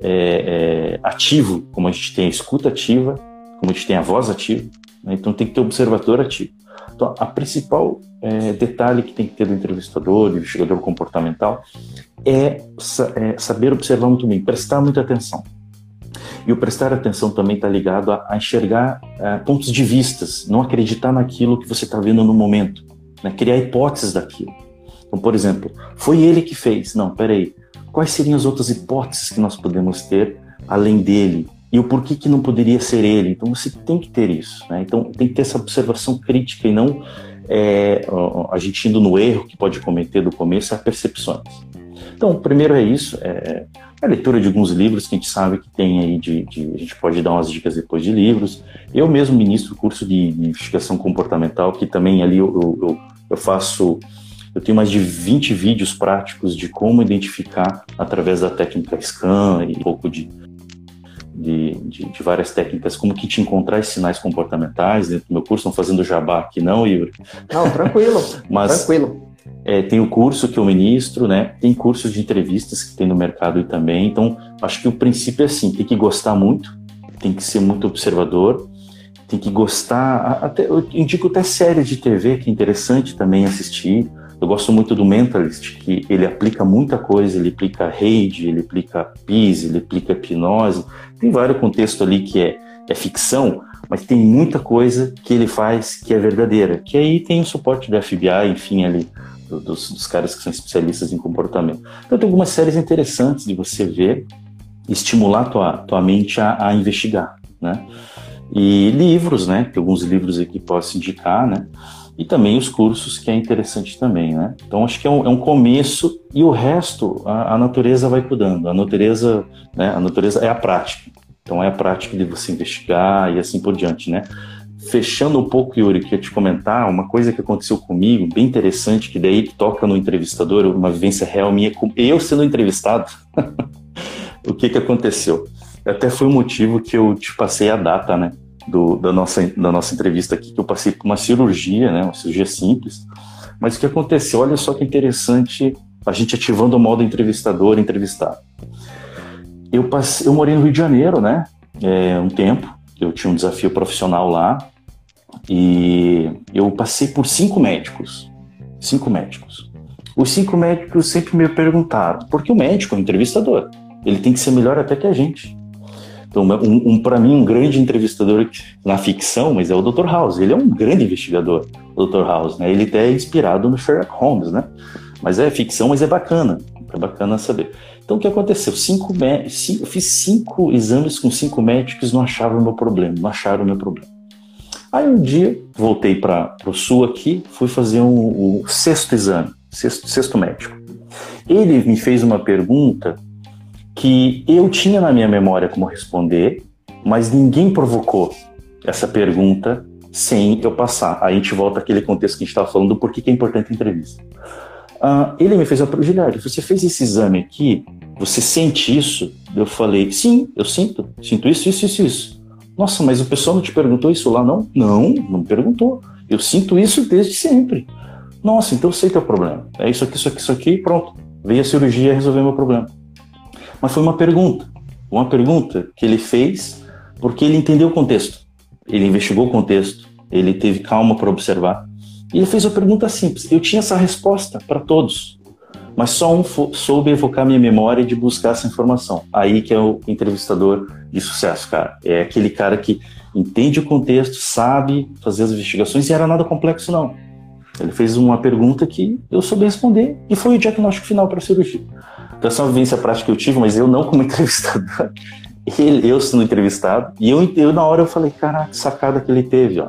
é, é, ativo, como a gente tem a escuta ativa, como a gente tem a voz ativa, né? então tem que ter o observador ativo. Então, a principal é, detalhe que tem que ter do entrevistador, do investigador comportamental, é, é, saber observar muito bem, prestar muita atenção. E o prestar atenção também está ligado a, a enxergar é, pontos de vistas, não acreditar naquilo que você está vendo no momento, né? criar hipóteses daquilo. Então, por exemplo, foi ele que fez. Não, peraí. Quais seriam as outras hipóteses que nós podemos ter além dele? E o porquê que não poderia ser ele. Então você tem que ter isso, né? Então tem que ter essa observação crítica e não é, a gente indo no erro que pode cometer do começo, é percepções. Então, primeiro é isso, é a leitura de alguns livros que a gente sabe que tem aí, de, de a gente pode dar umas dicas depois de livros. Eu mesmo ministro o curso de, de investigação comportamental, que também ali eu, eu, eu faço eu tenho mais de 20 vídeos práticos de como identificar através da técnica SCAN e um pouco de de, de, de, várias técnicas, como que te encontrar esses sinais comportamentais dentro do meu curso, não fazendo jabá aqui não, Yuri. Não, tranquilo, Mas, tranquilo. É, tem o curso que eu ministro, né? Tem cursos de entrevistas que tem no mercado também. Então, acho que o princípio é assim, tem que gostar muito, tem que ser muito observador, tem que gostar, até, eu indico até séries de TV que é interessante também assistir, eu gosto muito do Mentalist, que ele aplica muita coisa, ele aplica rede, ele aplica PIS, ele aplica hipnose. Tem vários contextos ali que é, é ficção, mas tem muita coisa que ele faz que é verdadeira. Que aí tem o suporte do FBI, enfim, ali, dos, dos caras que são especialistas em comportamento. Então tem algumas séries interessantes de você ver, estimular tua, tua mente a, a investigar, né? E livros, né? Tem alguns livros aqui que posso indicar, né? E também os cursos, que é interessante também, né? Então, acho que é um, é um começo e o resto a, a, natureza vai cuidando. A natureza, né? A natureza é a prática. Então, é a prática de você investigar e assim por diante, né? Fechando um pouco, Yuri, queria te comentar uma coisa que aconteceu comigo, bem interessante, que daí toca no entrevistador, uma vivência real minha, eu sendo entrevistado. o que que aconteceu? Até foi o motivo que eu te passei a data, né? Do, da, nossa, da nossa entrevista aqui, que eu passei por uma cirurgia, né, uma cirurgia simples. Mas o que aconteceu? Olha só que interessante a gente ativando o modo entrevistador, entrevistado. Eu, passei, eu morei no Rio de Janeiro, né, é, um tempo, eu tinha um desafio profissional lá, e eu passei por cinco médicos, cinco médicos. Os cinco médicos sempre me perguntaram, porque o médico é um entrevistador, ele tem que ser melhor até que a gente. Então, um, um para mim, um grande entrevistador na ficção, mas é o Dr. House. Ele é um grande investigador, o Dr. House, né? Ele até é inspirado no Sherlock Holmes, né? Mas é ficção, mas é bacana. É bacana saber. Então, o que aconteceu? Cinco, cinco, eu fiz cinco exames com cinco médicos, não achavam o meu problema, não acharam o meu problema. Aí um dia, voltei para o sul aqui, fui fazer um, o sexto exame, sexto, sexto médico. Ele me fez uma pergunta que eu tinha na minha memória como responder, mas ninguém provocou essa pergunta sem eu passar. Aí a gente volta àquele contexto que a gente estava falando do porquê que é importante a entrevista. Uh, ele me fez a Giliardi, você fez esse exame aqui, você sente isso? Eu falei, sim, eu sinto, sinto isso, isso, isso, isso. Nossa, mas o pessoal não te perguntou isso lá, não? Não, não me perguntou. Eu sinto isso desde sempre. Nossa, então eu sei teu problema. É isso aqui, isso aqui, isso aqui, pronto. Veio a cirurgia resolver meu problema. Mas foi uma pergunta. Uma pergunta que ele fez porque ele entendeu o contexto. Ele investigou o contexto, ele teve calma para observar. E ele fez uma pergunta simples. Eu tinha essa resposta para todos, mas só um soube evocar minha memória de buscar essa informação. Aí que é o entrevistador de sucesso, cara. É aquele cara que entende o contexto, sabe fazer as investigações e era nada complexo, não. Ele fez uma pergunta que eu soube responder e foi o diagnóstico final para a cirurgia. Então, essa é uma vivência prática que eu tive, mas eu não como entrevistador. Ele, eu sendo entrevistado. E eu, eu, na hora, eu falei, caraca, sacada que ele teve, ó.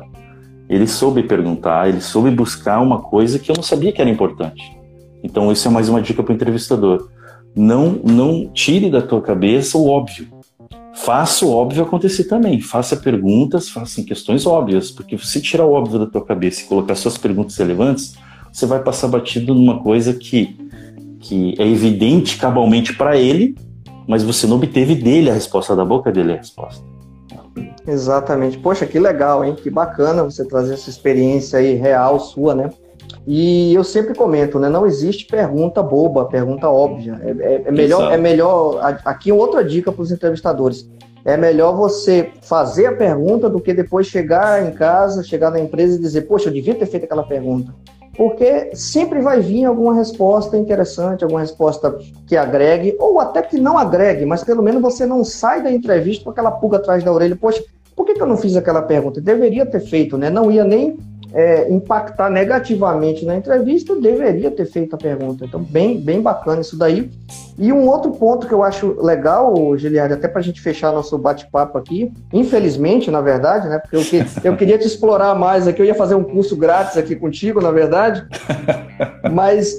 Ele soube perguntar, ele soube buscar uma coisa que eu não sabia que era importante. Então, isso é mais uma dica para o entrevistador. Não, não tire da tua cabeça o óbvio. Faça o óbvio acontecer também. Faça perguntas, faça questões óbvias, porque se tirar o óbvio da tua cabeça e colocar suas perguntas relevantes, você vai passar batido numa coisa que, que é evidente cabalmente para ele, mas você não obteve dele a resposta, da boca dele a resposta. Exatamente. Poxa, que legal, hein? Que bacana você trazer essa experiência aí real sua, né? E eu sempre comento, né? Não existe pergunta boba, pergunta óbvia. É, é, é melhor, é melhor. Aqui outra dica para os entrevistadores. É melhor você fazer a pergunta do que depois chegar em casa, chegar na empresa e dizer, poxa, eu devia ter feito aquela pergunta. Porque sempre vai vir alguma resposta interessante, alguma resposta que agregue, ou até que não agregue, mas pelo menos você não sai da entrevista com aquela pulga atrás da orelha. Poxa, por que, que eu não fiz aquela pergunta? Deveria ter feito, né? Não ia nem é, impactar negativamente na entrevista, deveria ter feito a pergunta. Então, bem, bem bacana isso daí. E um outro ponto que eu acho legal, Giliard, até para a gente fechar nosso bate-papo aqui, infelizmente, na verdade, né? Porque eu, que, eu queria te explorar mais aqui, eu ia fazer um curso grátis aqui contigo, na verdade. Mas,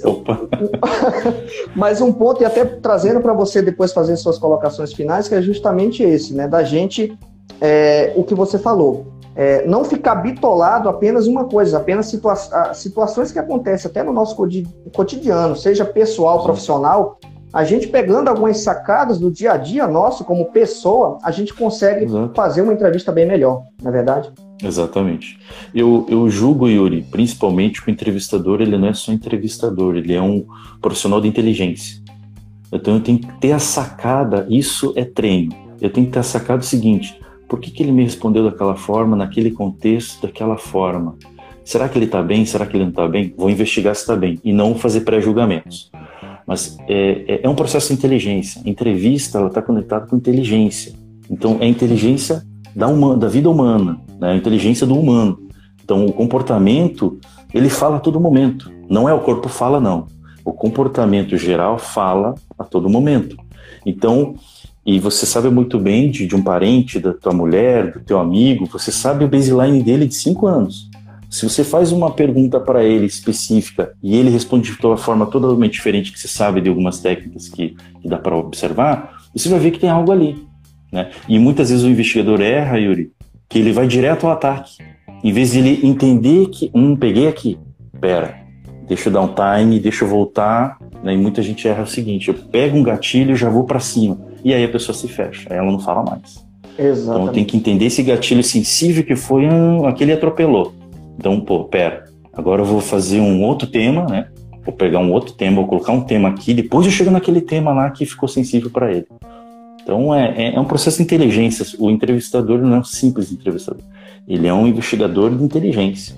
mas um ponto, e até trazendo para você depois fazer suas colocações finais, que é justamente esse, né? Da gente, é, o que você falou é, não ficar bitolado apenas uma coisa, apenas situa situações que acontecem até no nosso cotidiano, seja pessoal, profissional, a gente pegando algumas sacadas do dia a dia nosso como pessoa, a gente consegue Exato. fazer uma entrevista bem melhor, na é verdade? Exatamente. Eu, eu julgo, Yuri, principalmente que o entrevistador ele não é só entrevistador, ele é um profissional de inteligência. Então eu tenho que ter a sacada, isso é treino. Eu tenho que ter a sacada o seguinte: por que, que ele me respondeu daquela forma, naquele contexto, daquela forma? Será que ele está bem? Será que ele não está bem? Vou investigar se está bem e não fazer pré-julgamentos. Mas é, é, é, um processo de inteligência. Entrevista ela está conectada com inteligência. Então é inteligência da, da vida humana, né? a inteligência do humano. Então o comportamento ele fala a todo momento. Não é o corpo fala não. O comportamento geral fala a todo momento. Então e você sabe muito bem de, de um parente, da tua mulher, do teu amigo, você sabe o baseline dele de cinco anos. Se você faz uma pergunta para ele específica e ele responde de uma forma totalmente diferente que você sabe de algumas técnicas que, que dá para observar, você vai ver que tem algo ali. Né? E muitas vezes o investigador erra, Yuri, que ele vai direto ao ataque. Em vez de ele entender que, hum, peguei aqui, pera, deixa eu dar um time, deixa eu voltar. Né? E muita gente erra o seguinte: eu pego um gatilho e já vou para cima e aí a pessoa se fecha, aí ela não fala mais. Exatamente. Então tem que entender esse gatilho sensível que foi um, aquele atropelou. Então, pô, pera, agora eu vou fazer um outro tema, né? Vou pegar um outro tema, vou colocar um tema aqui, depois eu chego naquele tema lá que ficou sensível para ele. Então é, é, é, um processo de inteligência. O entrevistador não é um simples entrevistador, ele é um investigador de inteligência.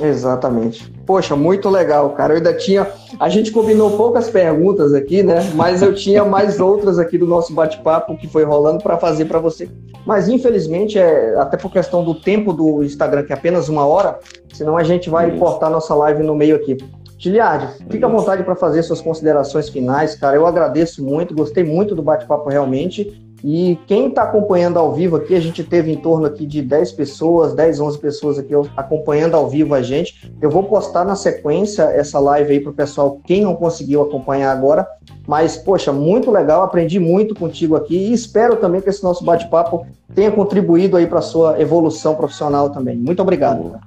Exatamente. Poxa, muito legal, cara. Eu ainda tinha. A gente combinou poucas perguntas aqui, né? Mas eu tinha mais outras aqui do nosso bate-papo que foi rolando para fazer para você. Mas infelizmente, é, até por questão do tempo do Instagram, que é apenas uma hora, senão a gente vai cortar nossa live no meio aqui. Giliardi, fica à vontade para fazer suas considerações finais, cara. Eu agradeço muito, gostei muito do bate-papo realmente. E quem está acompanhando ao vivo aqui, a gente teve em torno aqui de 10 pessoas, 10, 11 pessoas aqui acompanhando ao vivo a gente. Eu vou postar na sequência essa live aí para o pessoal, quem não conseguiu acompanhar agora. Mas, poxa, muito legal, aprendi muito contigo aqui e espero também que esse nosso bate-papo tenha contribuído aí para a sua evolução profissional também. Muito obrigado.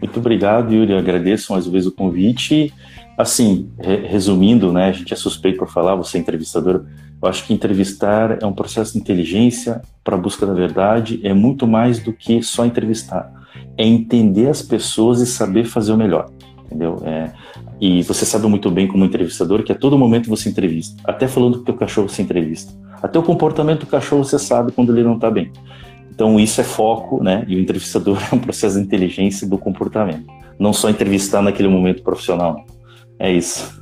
Muito obrigado, Yuri. Agradeço mais uma vez o convite. Assim, re resumindo, né, a gente é suspeito por falar, você é entrevistador. Eu acho que entrevistar é um processo de inteligência para a busca da verdade, é muito mais do que só entrevistar. É entender as pessoas e saber fazer o melhor, entendeu? É, e você sabe muito bem como entrevistador que a todo momento você entrevista, até falando com o cachorro você entrevista. Até o comportamento do cachorro você sabe quando ele não está bem. Então isso é foco, né? E o entrevistador é um processo de inteligência do comportamento. Não só entrevistar naquele momento profissional. É isso.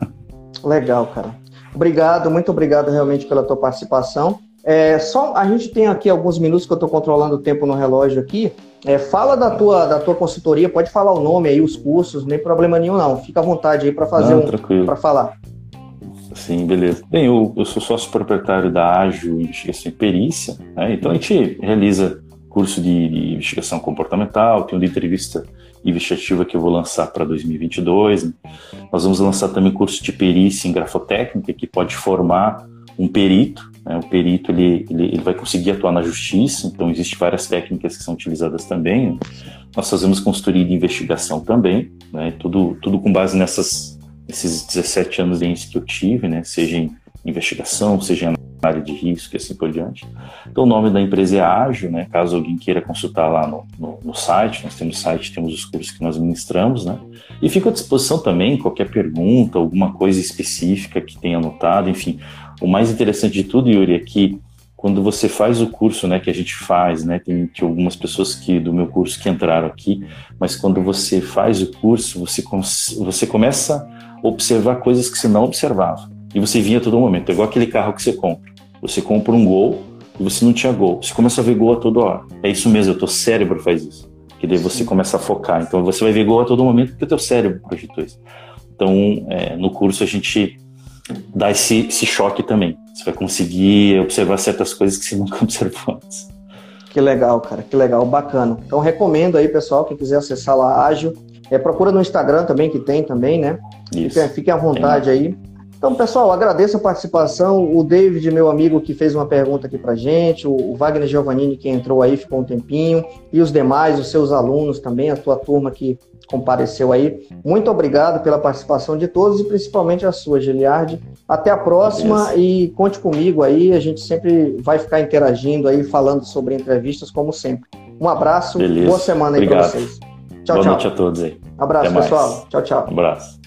Legal, cara. Obrigado, muito obrigado realmente pela tua participação. É, só a gente tem aqui alguns minutos que eu estou controlando o tempo no relógio aqui. É, fala da tua, da tua consultoria, pode falar o nome aí, os cursos, nem problema nenhum não. Fica à vontade aí para fazer não, um, para falar. Sim, beleza. Bem, eu, eu sou sócio proprietário da Ágil Investigação e Perícia, né? então a gente realiza curso de, de investigação comportamental, tem um de entrevista investigativa que eu vou lançar para 2022. Né? Nós vamos lançar também curso de perícia em grafotécnica, que pode formar um perito. Né? O perito ele, ele, ele, vai conseguir atuar na justiça, então existem várias técnicas que são utilizadas também. Nós fazemos consultoria de investigação também, né? tudo, tudo com base nessas, nesses 17 anos de que eu tive, né? seja em investigação, seja em área de risco e assim por diante. Então, o nome da empresa é Ágil, né? Caso alguém queira consultar lá no, no, no, site, nós temos site, temos os cursos que nós ministramos, né? E fico à disposição também, qualquer pergunta, alguma coisa específica que tenha anotado, enfim. O mais interessante de tudo, Yuri, é que quando você faz o curso, né, que a gente faz, né, tem, tem algumas pessoas que do meu curso que entraram aqui, mas quando você faz o curso, você, você começa a observar coisas que você não observava e você vinha a todo momento. É igual aquele carro que você compra. Você compra um gol e você não tinha gol. Você começa a ver gol a toda hora. É isso mesmo, o teu cérebro faz isso. Que daí você começa a focar. Então você vai ver gol a todo momento porque o teu cérebro projetou isso. Então, é, no curso a gente dá esse, esse choque também. Você vai conseguir observar certas coisas que você nunca observou antes. Que legal, cara, que legal, bacana. Então recomendo aí, pessoal, quem quiser acessar lá Ágil, é, procura no Instagram também, que tem também, né? Isso. Fiquem, fiquem à vontade tem. aí. Então, pessoal, agradeço a participação. O David, meu amigo, que fez uma pergunta aqui para gente, o Wagner Giovannini, que entrou aí, ficou um tempinho, e os demais, os seus alunos também, a tua turma que compareceu aí. Muito obrigado pela participação de todos e principalmente a sua, Giliardi. Até a próxima Beleza. e conte comigo aí. A gente sempre vai ficar interagindo aí, falando sobre entrevistas, como sempre. Um abraço, Beleza. boa semana aí para vocês. Tchau, boa tchau. noite a todos aí. Abraço, pessoal. Tchau, tchau. Um abraço.